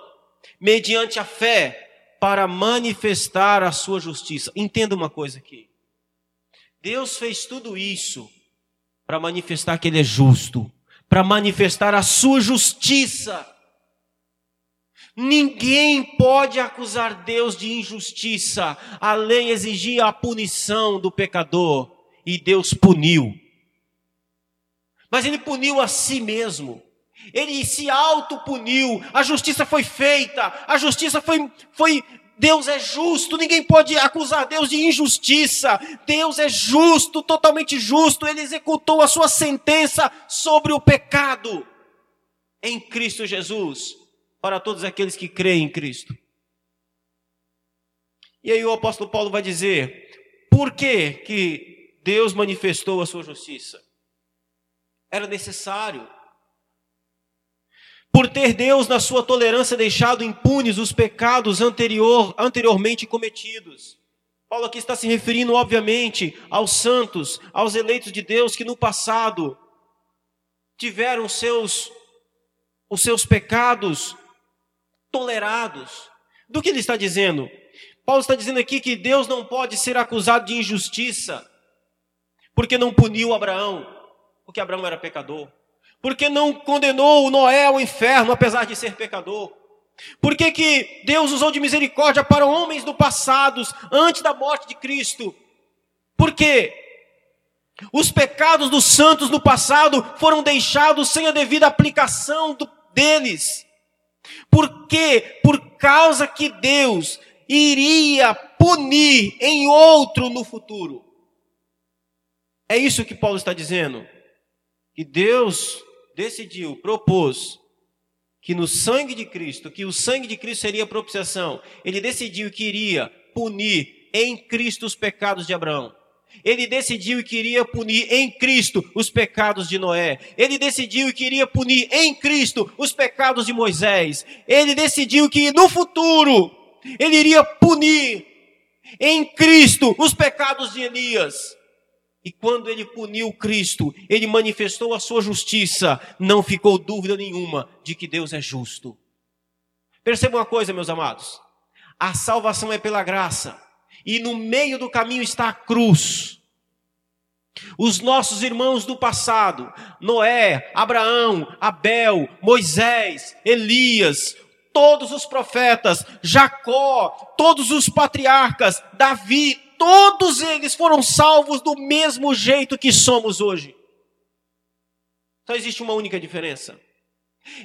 mediante a fé, para manifestar a sua justiça. Entenda uma coisa aqui. Deus fez tudo isso para manifestar que Ele é justo, para manifestar a sua justiça. Ninguém pode acusar Deus de injustiça. A lei exigia a punição do pecador e Deus puniu. Mas Ele puniu a si mesmo. Ele se autopuniu. A justiça foi feita. A justiça foi, foi Deus é justo, ninguém pode acusar Deus de injustiça. Deus é justo, totalmente justo. Ele executou a sua sentença sobre o pecado em Cristo Jesus, para todos aqueles que creem em Cristo. E aí o apóstolo Paulo vai dizer: por que, que Deus manifestou a sua justiça? Era necessário por ter Deus, na sua tolerância, deixado impunes os pecados anterior, anteriormente cometidos. Paulo aqui está se referindo, obviamente, aos santos, aos eleitos de Deus que no passado tiveram seus, os seus pecados tolerados. Do que ele está dizendo? Paulo está dizendo aqui que Deus não pode ser acusado de injustiça, porque não puniu Abraão, porque Abraão era pecador. Porque não condenou Noé ao inferno, apesar de ser pecador? Por que, que Deus usou de misericórdia para homens do passado, antes da morte de Cristo? Porque os pecados dos santos no passado foram deixados sem a devida aplicação do, deles. Por quê? Por causa que Deus iria punir em outro no futuro. É isso que Paulo está dizendo. Que Deus decidiu, propôs que no sangue de Cristo, que o sangue de Cristo seria propiciação, ele decidiu que iria punir em Cristo os pecados de Abraão. Ele decidiu que iria punir em Cristo os pecados de Noé. Ele decidiu que iria punir em Cristo os pecados de Moisés. Ele decidiu que no futuro ele iria punir em Cristo os pecados de Elias. E quando ele puniu Cristo, ele manifestou a sua justiça, não ficou dúvida nenhuma de que Deus é justo. Perceba uma coisa, meus amados: a salvação é pela graça, e no meio do caminho está a cruz. Os nossos irmãos do passado, Noé, Abraão, Abel, Moisés, Elias, todos os profetas, Jacó, todos os patriarcas, Davi, todos eles foram salvos do mesmo jeito que somos hoje. Só existe uma única diferença.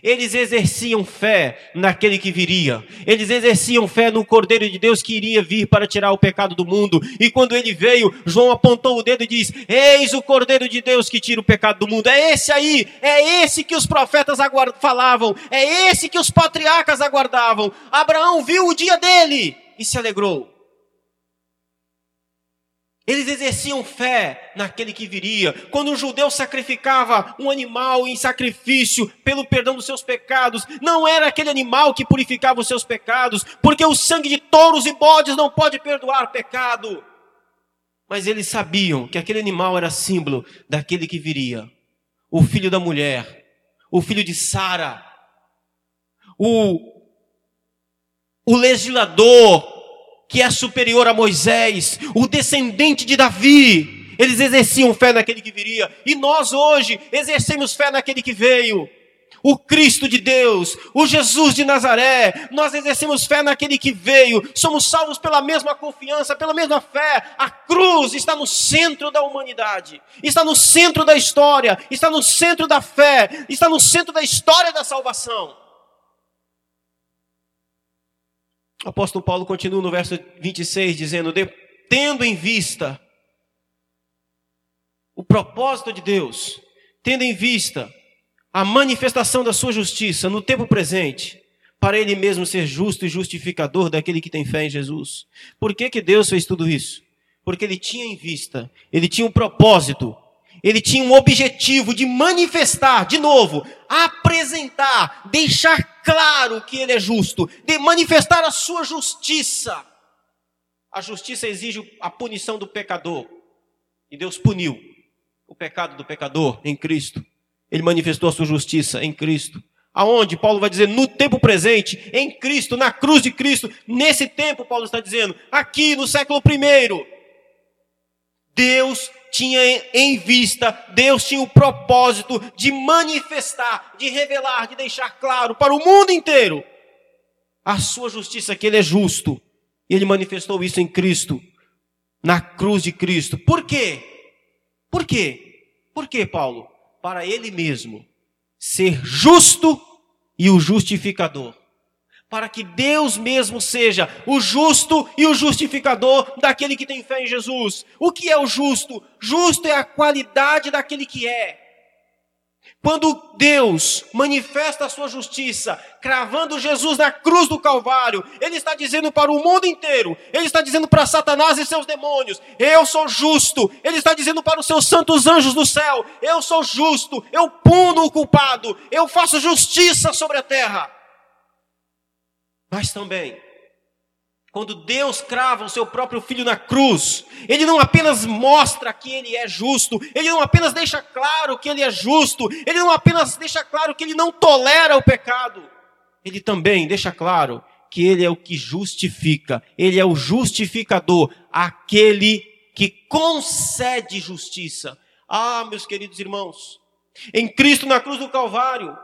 Eles exerciam fé naquele que viria. Eles exerciam fé no Cordeiro de Deus que iria vir para tirar o pecado do mundo. E quando ele veio, João apontou o dedo e disse: Eis o Cordeiro de Deus que tira o pecado do mundo. É esse aí, é esse que os profetas falavam, é esse que os patriarcas aguardavam. Abraão viu o dia dele e se alegrou. Eles exerciam fé naquele que viria. Quando um judeu sacrificava um animal em sacrifício pelo perdão dos seus pecados, não era aquele animal que purificava os seus pecados, porque o sangue de touros e bodes não pode perdoar pecado. Mas eles sabiam que aquele animal era símbolo daquele que viria. O filho da mulher, o filho de Sara, o, o legislador, que é superior a Moisés, o descendente de Davi. Eles exerciam fé naquele que viria. E nós hoje exercemos fé naquele que veio. O Cristo de Deus, o Jesus de Nazaré, nós exercemos fé naquele que veio, somos salvos pela mesma confiança, pela mesma fé. A cruz está no centro da humanidade, está no centro da história, está no centro da fé, está no centro da história da salvação. O apóstolo Paulo continua no verso 26 dizendo: tendo em vista o propósito de Deus, tendo em vista a manifestação da sua justiça no tempo presente, para ele mesmo ser justo e justificador daquele que tem fé em Jesus. Por que, que Deus fez tudo isso? Porque ele tinha em vista, ele tinha um propósito ele tinha um objetivo de manifestar, de novo, apresentar, deixar claro que ele é justo, de manifestar a sua justiça. A justiça exige a punição do pecador. E Deus puniu o pecado do pecador em Cristo. Ele manifestou a sua justiça em Cristo. Aonde? Paulo vai dizer no tempo presente, em Cristo, na cruz de Cristo. Nesse tempo, Paulo está dizendo, aqui no século I. Deus tinha em vista, Deus tinha o propósito de manifestar, de revelar, de deixar claro para o mundo inteiro a sua justiça, que Ele é justo. E Ele manifestou isso em Cristo, na cruz de Cristo. Por quê? Por quê? Por quê, Paulo? Para Ele mesmo ser justo e o justificador para que Deus mesmo seja o justo e o justificador daquele que tem fé em Jesus. O que é o justo? Justo é a qualidade daquele que é. Quando Deus manifesta a sua justiça, cravando Jesus na cruz do Calvário, Ele está dizendo para o mundo inteiro, Ele está dizendo para Satanás e seus demônios: Eu sou justo. Ele está dizendo para os seus santos anjos do céu: Eu sou justo, eu puno o culpado, eu faço justiça sobre a terra. Mas também, quando Deus crava o seu próprio filho na cruz, ele não apenas mostra que ele é justo, ele não apenas deixa claro que ele é justo, ele não apenas deixa claro que ele não tolera o pecado, ele também deixa claro que ele é o que justifica, ele é o justificador, aquele que concede justiça. Ah, meus queridos irmãos, em Cristo na cruz do Calvário,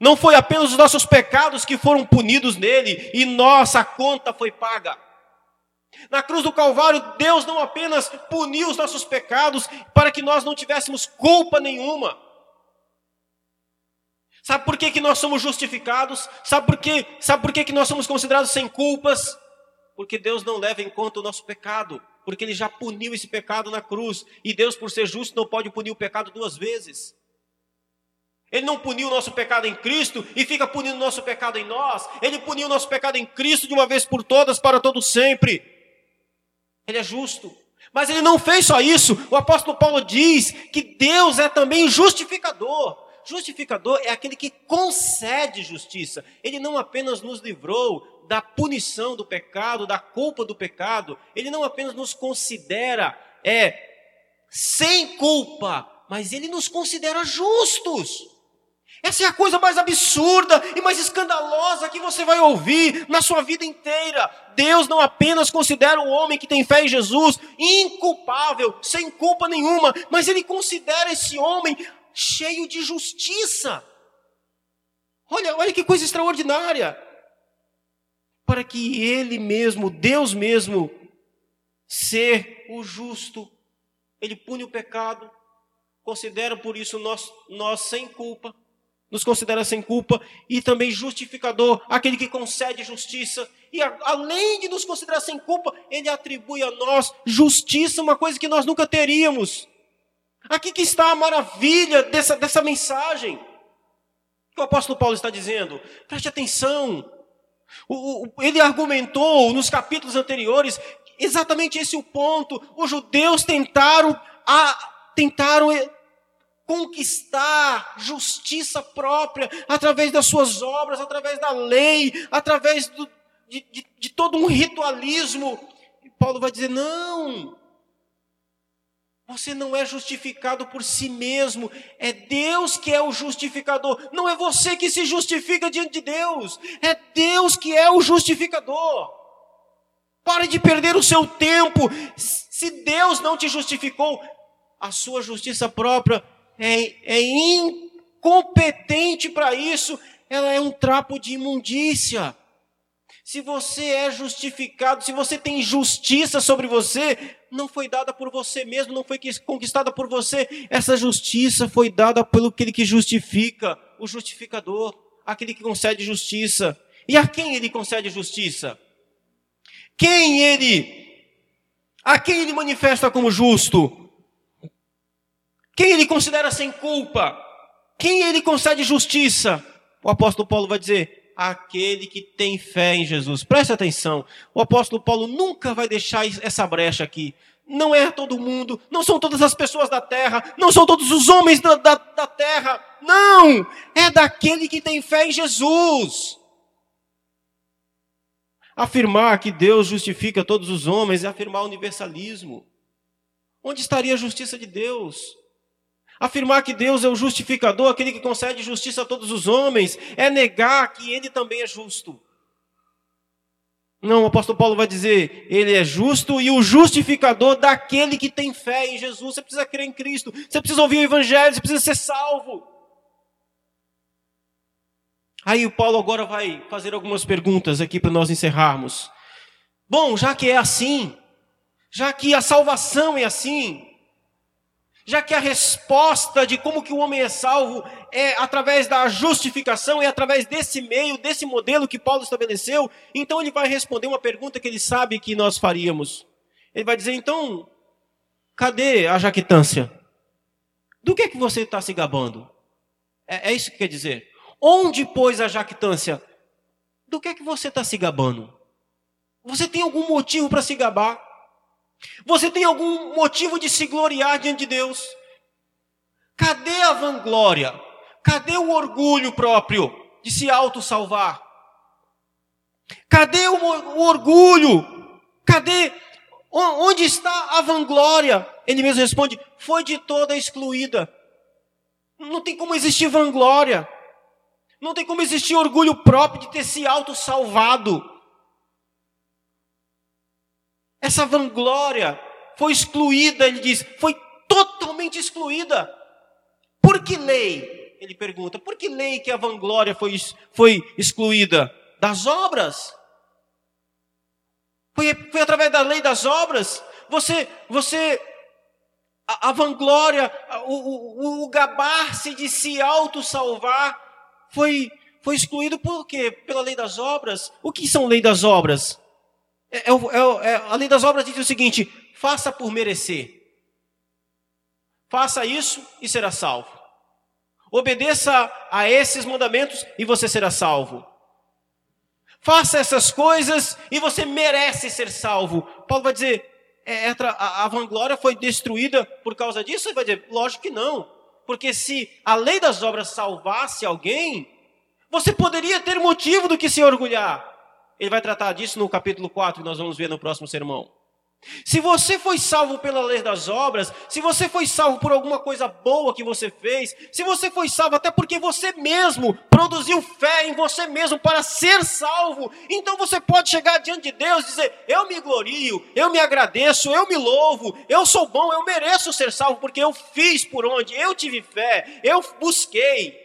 não foi apenas os nossos pecados que foram punidos nele e nossa conta foi paga. Na cruz do Calvário, Deus não apenas puniu os nossos pecados para que nós não tivéssemos culpa nenhuma. Sabe por que, que nós somos justificados? Sabe por, quê? Sabe por que, que nós somos considerados sem culpas? Porque Deus não leva em conta o nosso pecado. Porque Ele já puniu esse pecado na cruz. E Deus, por ser justo, não pode punir o pecado duas vezes. Ele não puniu o nosso pecado em Cristo e fica punindo o nosso pecado em nós. Ele puniu o nosso pecado em Cristo de uma vez por todas, para todo sempre. Ele é justo. Mas ele não fez só isso. O apóstolo Paulo diz que Deus é também justificador. Justificador é aquele que concede justiça. Ele não apenas nos livrou da punição do pecado, da culpa do pecado. Ele não apenas nos considera é sem culpa, mas ele nos considera justos. Essa é a coisa mais absurda e mais escandalosa que você vai ouvir na sua vida inteira. Deus não apenas considera o homem que tem fé em Jesus inculpável, sem culpa nenhuma, mas ele considera esse homem cheio de justiça. Olha, olha que coisa extraordinária. Para que ele mesmo, Deus mesmo, ser o justo, ele pune o pecado, considera por isso nós, nós sem culpa nos considera sem culpa e também justificador, aquele que concede justiça. E a, além de nos considerar sem culpa, ele atribui a nós justiça, uma coisa que nós nunca teríamos. Aqui que está a maravilha dessa, dessa mensagem. o apóstolo Paulo está dizendo? Preste atenção. O, o, ele argumentou nos capítulos anteriores exatamente esse o ponto. Os judeus tentaram, a, tentaram conquistar justiça própria através das suas obras, através da lei, através do, de, de, de todo um ritualismo. E Paulo vai dizer: não, você não é justificado por si mesmo, é Deus que é o justificador. Não é você que se justifica diante de Deus, é Deus que é o justificador. Pare de perder o seu tempo. Se Deus não te justificou, a sua justiça própria é, é incompetente para isso, ela é um trapo de imundícia. Se você é justificado, se você tem justiça sobre você, não foi dada por você mesmo, não foi conquistada por você. Essa justiça foi dada pelo aquele que justifica, o justificador, aquele que concede justiça. E a quem ele concede justiça? Quem ele a quem ele manifesta como justo? Quem ele considera sem culpa? Quem ele concede justiça? O apóstolo Paulo vai dizer: aquele que tem fé em Jesus. Preste atenção, o apóstolo Paulo nunca vai deixar essa brecha aqui. Não é todo mundo, não são todas as pessoas da terra, não são todos os homens da, da, da terra. Não! É daquele que tem fé em Jesus. Afirmar que Deus justifica todos os homens é afirmar universalismo. Onde estaria a justiça de Deus? Afirmar que Deus é o justificador, aquele que concede justiça a todos os homens, é negar que ele também é justo. Não, o apóstolo Paulo vai dizer, ele é justo e o justificador daquele que tem fé em Jesus. Você precisa crer em Cristo, você precisa ouvir o evangelho, você precisa ser salvo. Aí o Paulo agora vai fazer algumas perguntas aqui para nós encerrarmos. Bom, já que é assim, já que a salvação é assim, já que a resposta de como que o homem é salvo é através da justificação, é através desse meio, desse modelo que Paulo estabeleceu, então ele vai responder uma pergunta que ele sabe que nós faríamos. Ele vai dizer, então, cadê a jactância? Do que é que você está se gabando? É, é, isso que quer dizer. Onde pôs a jactância? Do que é que você está se gabando? Você tem algum motivo para se gabar? Você tem algum motivo de se gloriar diante de Deus? Cadê a vanglória? Cadê o orgulho próprio de se auto-salvar? Cadê o, o orgulho? Cadê? Onde está a vanglória? Ele mesmo responde: foi de toda excluída. Não tem como existir vanglória. Não tem como existir orgulho próprio de ter se auto-salvado. Essa vanglória foi excluída, ele diz, foi totalmente excluída. Por que lei? Ele pergunta, por que lei que a vanglória foi, foi excluída? Das obras. Foi, foi através da lei das obras. Você, você, a, a vanglória, o, o, o gabar-se de se auto-salvar foi, foi excluído por quê? Pela lei das obras. O que são lei das obras? É, é, é, é, a lei das obras diz o seguinte: faça por merecer. Faça isso e será salvo. Obedeça a esses mandamentos e você será salvo. Faça essas coisas e você merece ser salvo. Paulo vai dizer: é, a, a vanglória foi destruída por causa disso? Ele vai dizer: lógico que não. Porque se a lei das obras salvasse alguém, você poderia ter motivo do que se orgulhar. Ele vai tratar disso no capítulo 4, que nós vamos ver no próximo sermão. Se você foi salvo pela lei das obras, se você foi salvo por alguma coisa boa que você fez, se você foi salvo até porque você mesmo produziu fé em você mesmo para ser salvo, então você pode chegar diante de Deus e dizer: Eu me glorio, eu me agradeço, eu me louvo, eu sou bom, eu mereço ser salvo porque eu fiz por onde, eu tive fé, eu busquei.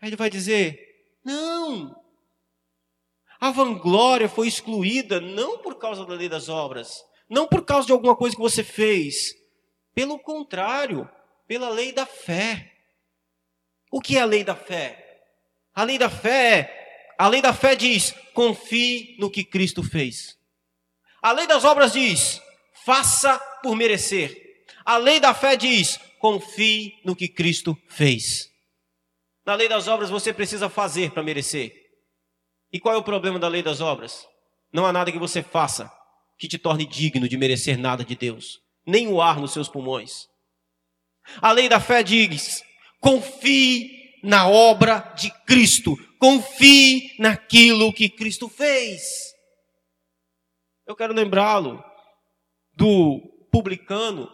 Aí ele vai dizer: Não, a vanglória foi excluída não por causa da lei das obras, não por causa de alguma coisa que você fez. Pelo contrário, pela lei da fé. O que é a lei da fé? A lei da fé, a lei da fé diz: confie no que Cristo fez. A lei das obras diz: faça por merecer. A lei da fé diz: confie no que Cristo fez. Na lei das obras você precisa fazer para merecer. E qual é o problema da lei das obras? Não há nada que você faça que te torne digno de merecer nada de Deus, nem o ar nos seus pulmões. A lei da fé diz: confie na obra de Cristo, confie naquilo que Cristo fez. Eu quero lembrá-lo do publicano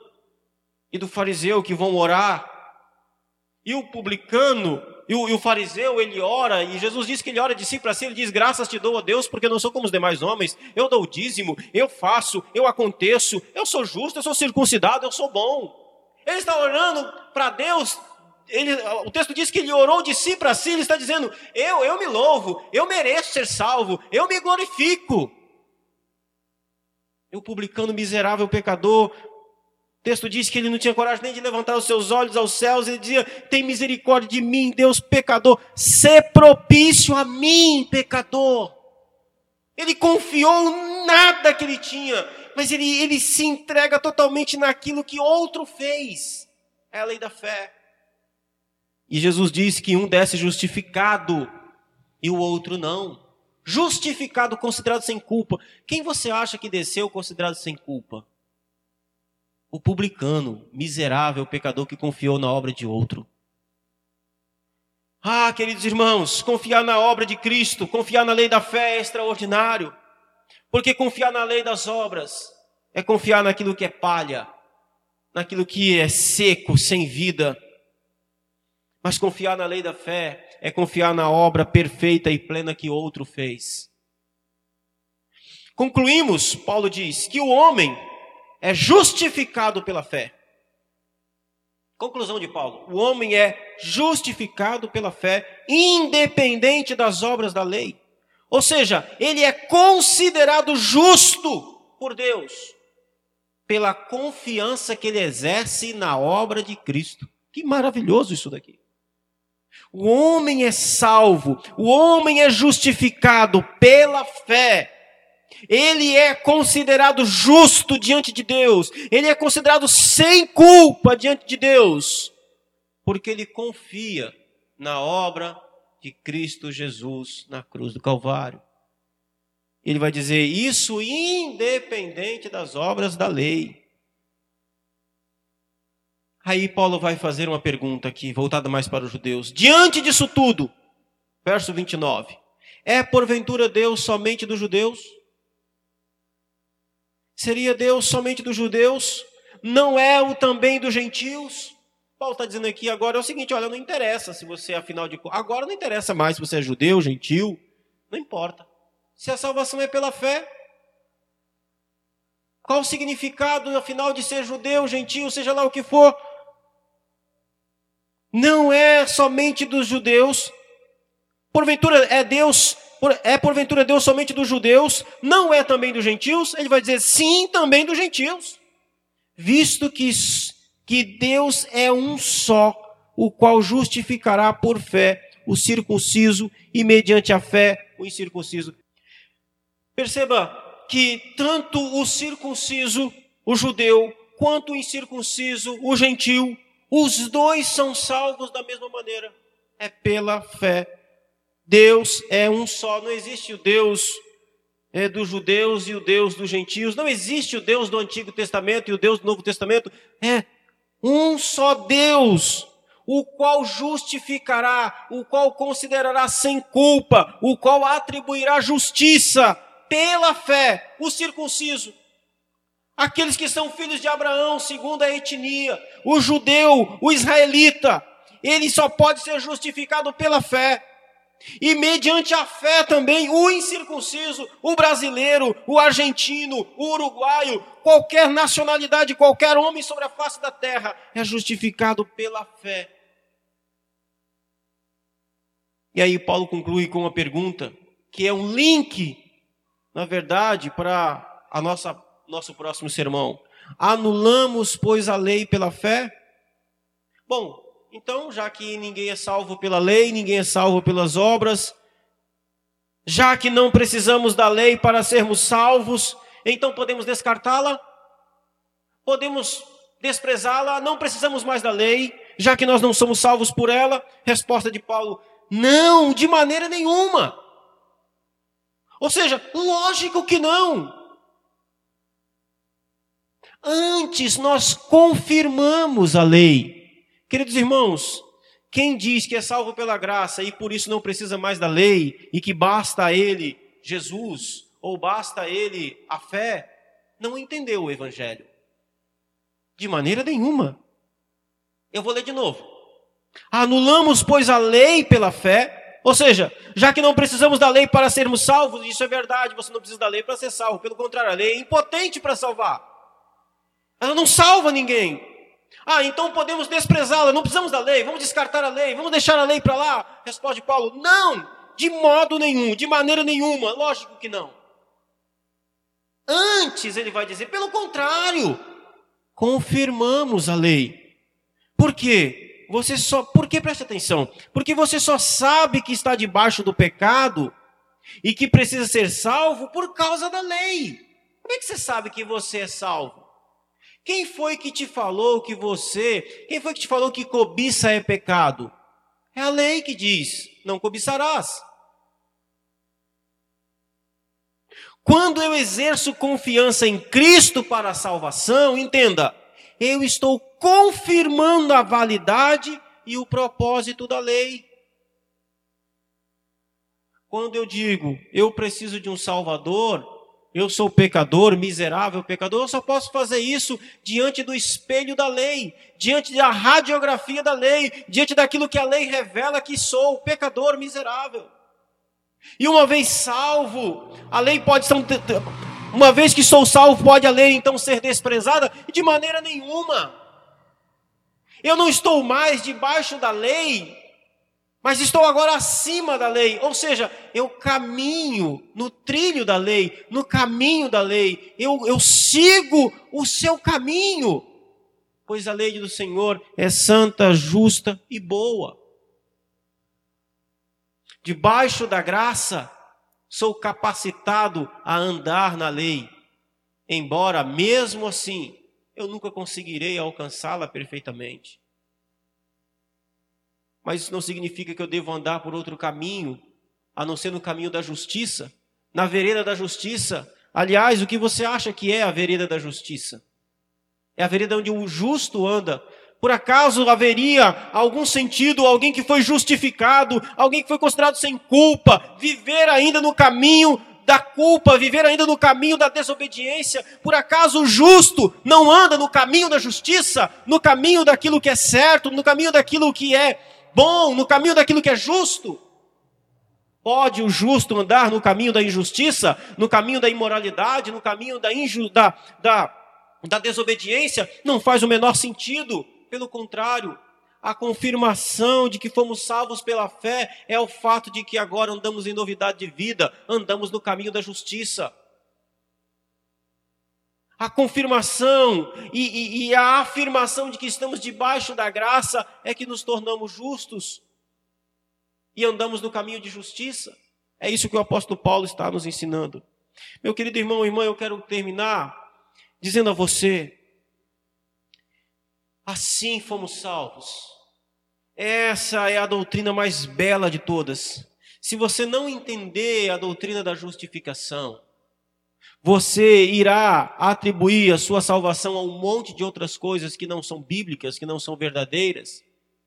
e do fariseu que vão orar, e o publicano e o, e o, fariseu, ele ora, e Jesus diz que ele ora de si para si, ele diz: Graças te dou a Deus, porque não sou como os demais homens, eu dou o dízimo, eu faço, eu aconteço, eu sou justo, eu sou circuncidado, eu sou bom. Ele está orando para Deus, ele, o texto diz que ele orou de si para si, ele está dizendo: Eu, eu me louvo, eu mereço ser salvo, eu me glorifico. Eu, publicano miserável pecador, o texto diz que ele não tinha coragem nem de levantar os seus olhos aos céus. Ele dizia: Tem misericórdia de mim, Deus pecador. Sê propício a mim, pecador. Ele confiou nada que ele tinha, mas ele, ele se entrega totalmente naquilo que outro fez. É a lei da fé. E Jesus disse que um desce justificado e o outro não. Justificado, considerado sem culpa. Quem você acha que desceu considerado sem culpa? O publicano, miserável pecador que confiou na obra de outro. Ah, queridos irmãos, confiar na obra de Cristo, confiar na lei da fé é extraordinário, porque confiar na lei das obras é confiar naquilo que é palha, naquilo que é seco, sem vida. Mas confiar na lei da fé é confiar na obra perfeita e plena que outro fez. Concluímos, Paulo diz, que o homem é justificado pela fé. Conclusão de Paulo: o homem é justificado pela fé, independente das obras da lei. Ou seja, ele é considerado justo por Deus, pela confiança que ele exerce na obra de Cristo. Que maravilhoso isso daqui. O homem é salvo, o homem é justificado pela fé. Ele é considerado justo diante de Deus, ele é considerado sem culpa diante de Deus, porque ele confia na obra de Cristo Jesus na cruz do Calvário. Ele vai dizer isso independente das obras da lei. Aí Paulo vai fazer uma pergunta aqui, voltada mais para os judeus. Diante disso tudo, verso 29, é porventura Deus somente dos judeus? Seria Deus somente dos judeus? Não é o também dos gentios? Paulo está dizendo aqui agora é o seguinte: olha, não interessa se você, afinal de contas, agora não interessa mais se você é judeu, gentil, não importa. Se a salvação é pela fé, qual o significado, afinal, de ser judeu, gentil, seja lá o que for? Não é somente dos judeus. Porventura é Deus, é porventura Deus somente dos judeus, não é também dos gentios? Ele vai dizer sim, também dos gentios. Visto que que Deus é um só, o qual justificará por fé o circunciso e mediante a fé o incircunciso. Perceba que tanto o circunciso, o judeu, quanto o incircunciso, o gentil, os dois são salvos da mesma maneira. É pela fé. Deus é um só, não existe o Deus é, dos judeus e o Deus dos gentios, não existe o Deus do Antigo Testamento e o Deus do Novo Testamento. É um só Deus, o qual justificará, o qual considerará sem culpa, o qual atribuirá justiça pela fé, o circunciso. Aqueles que são filhos de Abraão, segundo a etnia, o judeu, o israelita, ele só pode ser justificado pela fé. E mediante a fé também, o incircunciso, o brasileiro, o argentino, o uruguaio, qualquer nacionalidade, qualquer homem sobre a face da terra é justificado pela fé. E aí Paulo conclui com uma pergunta que é um link, na verdade, para a nossa nosso próximo sermão. Anulamos, pois, a lei pela fé? Bom, então, já que ninguém é salvo pela lei, ninguém é salvo pelas obras, já que não precisamos da lei para sermos salvos, então podemos descartá-la? Podemos desprezá-la? Não precisamos mais da lei, já que nós não somos salvos por ela? Resposta de Paulo: não, de maneira nenhuma. Ou seja, lógico que não. Antes nós confirmamos a lei. Queridos irmãos, quem diz que é salvo pela graça e por isso não precisa mais da lei e que basta a ele Jesus ou basta a ele a fé, não entendeu o evangelho. De maneira nenhuma. Eu vou ler de novo. Anulamos, pois, a lei pela fé, ou seja, já que não precisamos da lei para sermos salvos, isso é verdade, você não precisa da lei para ser salvo, pelo contrário, a lei é impotente para salvar. Ela não salva ninguém. Ah, então podemos desprezá-la, não precisamos da lei, vamos descartar a lei, vamos deixar a lei para lá? Responde Paulo: não, de modo nenhum, de maneira nenhuma, lógico que não. Antes ele vai dizer, pelo contrário, confirmamos a lei. Por quê? Você só, por que preste atenção? Porque você só sabe que está debaixo do pecado e que precisa ser salvo por causa da lei. Como é que você sabe que você é salvo? Quem foi que te falou que você, quem foi que te falou que cobiça é pecado? É a lei que diz: não cobiçarás. Quando eu exerço confiança em Cristo para a salvação, entenda, eu estou confirmando a validade e o propósito da lei. Quando eu digo, eu preciso de um Salvador, eu sou pecador, miserável pecador, eu só posso fazer isso diante do espelho da lei, diante da radiografia da lei, diante daquilo que a lei revela que sou, pecador miserável. E uma vez salvo, a lei pode ser. Uma vez que sou salvo, pode a lei então ser desprezada? De maneira nenhuma. Eu não estou mais debaixo da lei, mas estou agora acima da lei. Ou seja, eu caminho no trilho da lei, no caminho da lei. Eu, eu sigo o seu caminho. Pois a lei do Senhor é santa, justa e boa. Debaixo da graça, sou capacitado a andar na lei. Embora, mesmo assim, eu nunca conseguirei alcançá-la perfeitamente. Mas isso não significa que eu devo andar por outro caminho, a não ser no caminho da justiça, na vereda da justiça. Aliás, o que você acha que é a vereda da justiça? É a vereda onde o justo anda. Por acaso haveria algum sentido alguém que foi justificado, alguém que foi considerado sem culpa, viver ainda no caminho da culpa, viver ainda no caminho da desobediência. Por acaso o justo não anda no caminho da justiça, no caminho daquilo que é certo, no caminho daquilo que é bom, no caminho daquilo que é justo? Pode o justo andar no caminho da injustiça, no caminho da imoralidade, no caminho da, inju da, da, da desobediência? Não faz o menor sentido. Pelo contrário, a confirmação de que fomos salvos pela fé é o fato de que agora andamos em novidade de vida, andamos no caminho da justiça. A confirmação e, e, e, a afirmação de que estamos debaixo da graça é que nos tornamos justos e andamos no caminho de justiça. É isso que o apóstolo Paulo está nos ensinando. Meu querido irmão e irmã, eu quero terminar dizendo a você Assim fomos salvos. Essa é a doutrina mais bela de todas. Se você não entender a doutrina da justificação, você irá atribuir a sua salvação a um monte de outras coisas que não são bíblicas, que não são verdadeiras,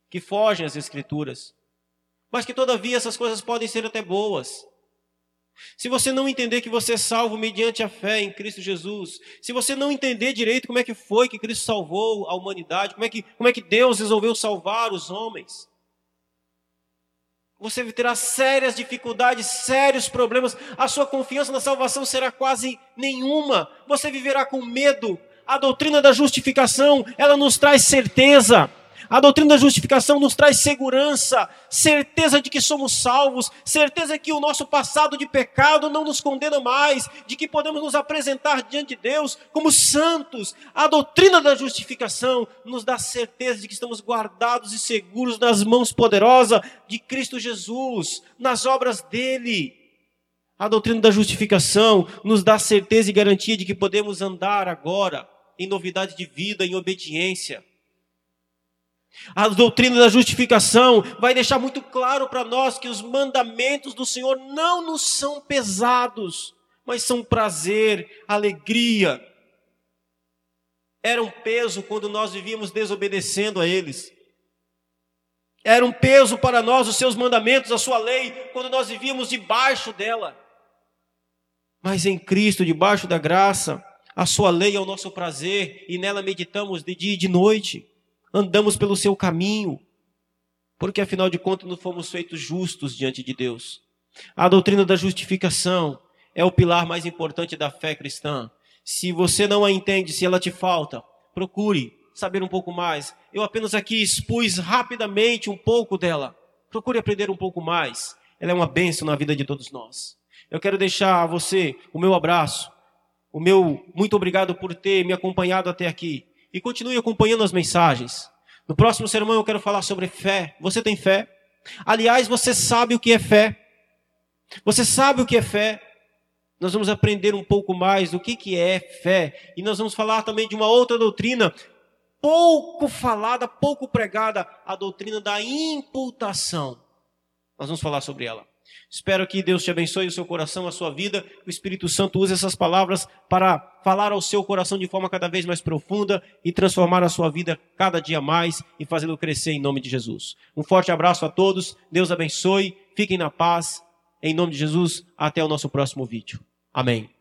que fogem às Escrituras. Mas que todavia essas coisas podem ser até boas. Se você não entender que você é salvo mediante a fé em Cristo Jesus, se você não entender direito como é que foi que Cristo salvou a humanidade, como é que, como é que Deus resolveu salvar os homens, você terá sérias dificuldades, sérios problemas, a sua confiança na salvação será quase nenhuma, você viverá com medo. A doutrina da justificação, ela nos traz certeza. A doutrina da justificação nos traz segurança, certeza de que somos salvos, certeza que o nosso passado de pecado não nos condena mais, de que podemos nos apresentar diante de Deus como santos. A doutrina da justificação nos dá certeza de que estamos guardados e seguros nas mãos poderosas de Cristo Jesus, nas obras dele. A doutrina da justificação nos dá certeza e garantia de que podemos andar agora em novidade de vida, em obediência. A doutrina da justificação vai deixar muito claro para nós que os mandamentos do Senhor não nos são pesados, mas são prazer, alegria. Era um peso quando nós vivíamos desobedecendo a eles. Era um peso para nós os seus mandamentos, a sua lei, quando nós vivíamos debaixo dela. Mas em Cristo, debaixo da graça, a sua lei é o nosso prazer e nela meditamos de dia e de noite andamos pelo seu caminho, porque afinal de contas não fomos feitos justos diante de Deus. A doutrina da justificação é o pilar mais importante da fé cristã. Se você não a entende, se ela te falta, procure saber um pouco mais. Eu apenas aqui expus rapidamente um pouco dela. Procure aprender um pouco mais. Ela é uma bênção na vida de todos nós. Eu quero deixar a você o meu abraço, o meu muito obrigado por ter me acompanhado até aqui e continue acompanhando as mensagens. No próximo sermão eu quero falar sobre fé. Você tem fé? Aliás, você sabe o que é fé? Você sabe o que é fé? Nós vamos aprender um pouco mais do que, que é fé. E nós vamos falar também de uma outra doutrina, pouco falada, pouco pregada, a doutrina da imputação. Nós vamos falar sobre ela. Espero que Deus te abençoe o seu coração, a sua vida. O Espírito Santo use essas palavras para falar ao seu coração de forma cada vez mais profunda e transformar a sua vida cada dia mais e fazê-lo crescer em nome de Jesus. Um forte abraço a todos. Deus abençoe. Fiquem na paz. Em nome de Jesus. Até o nosso próximo vídeo. Amém.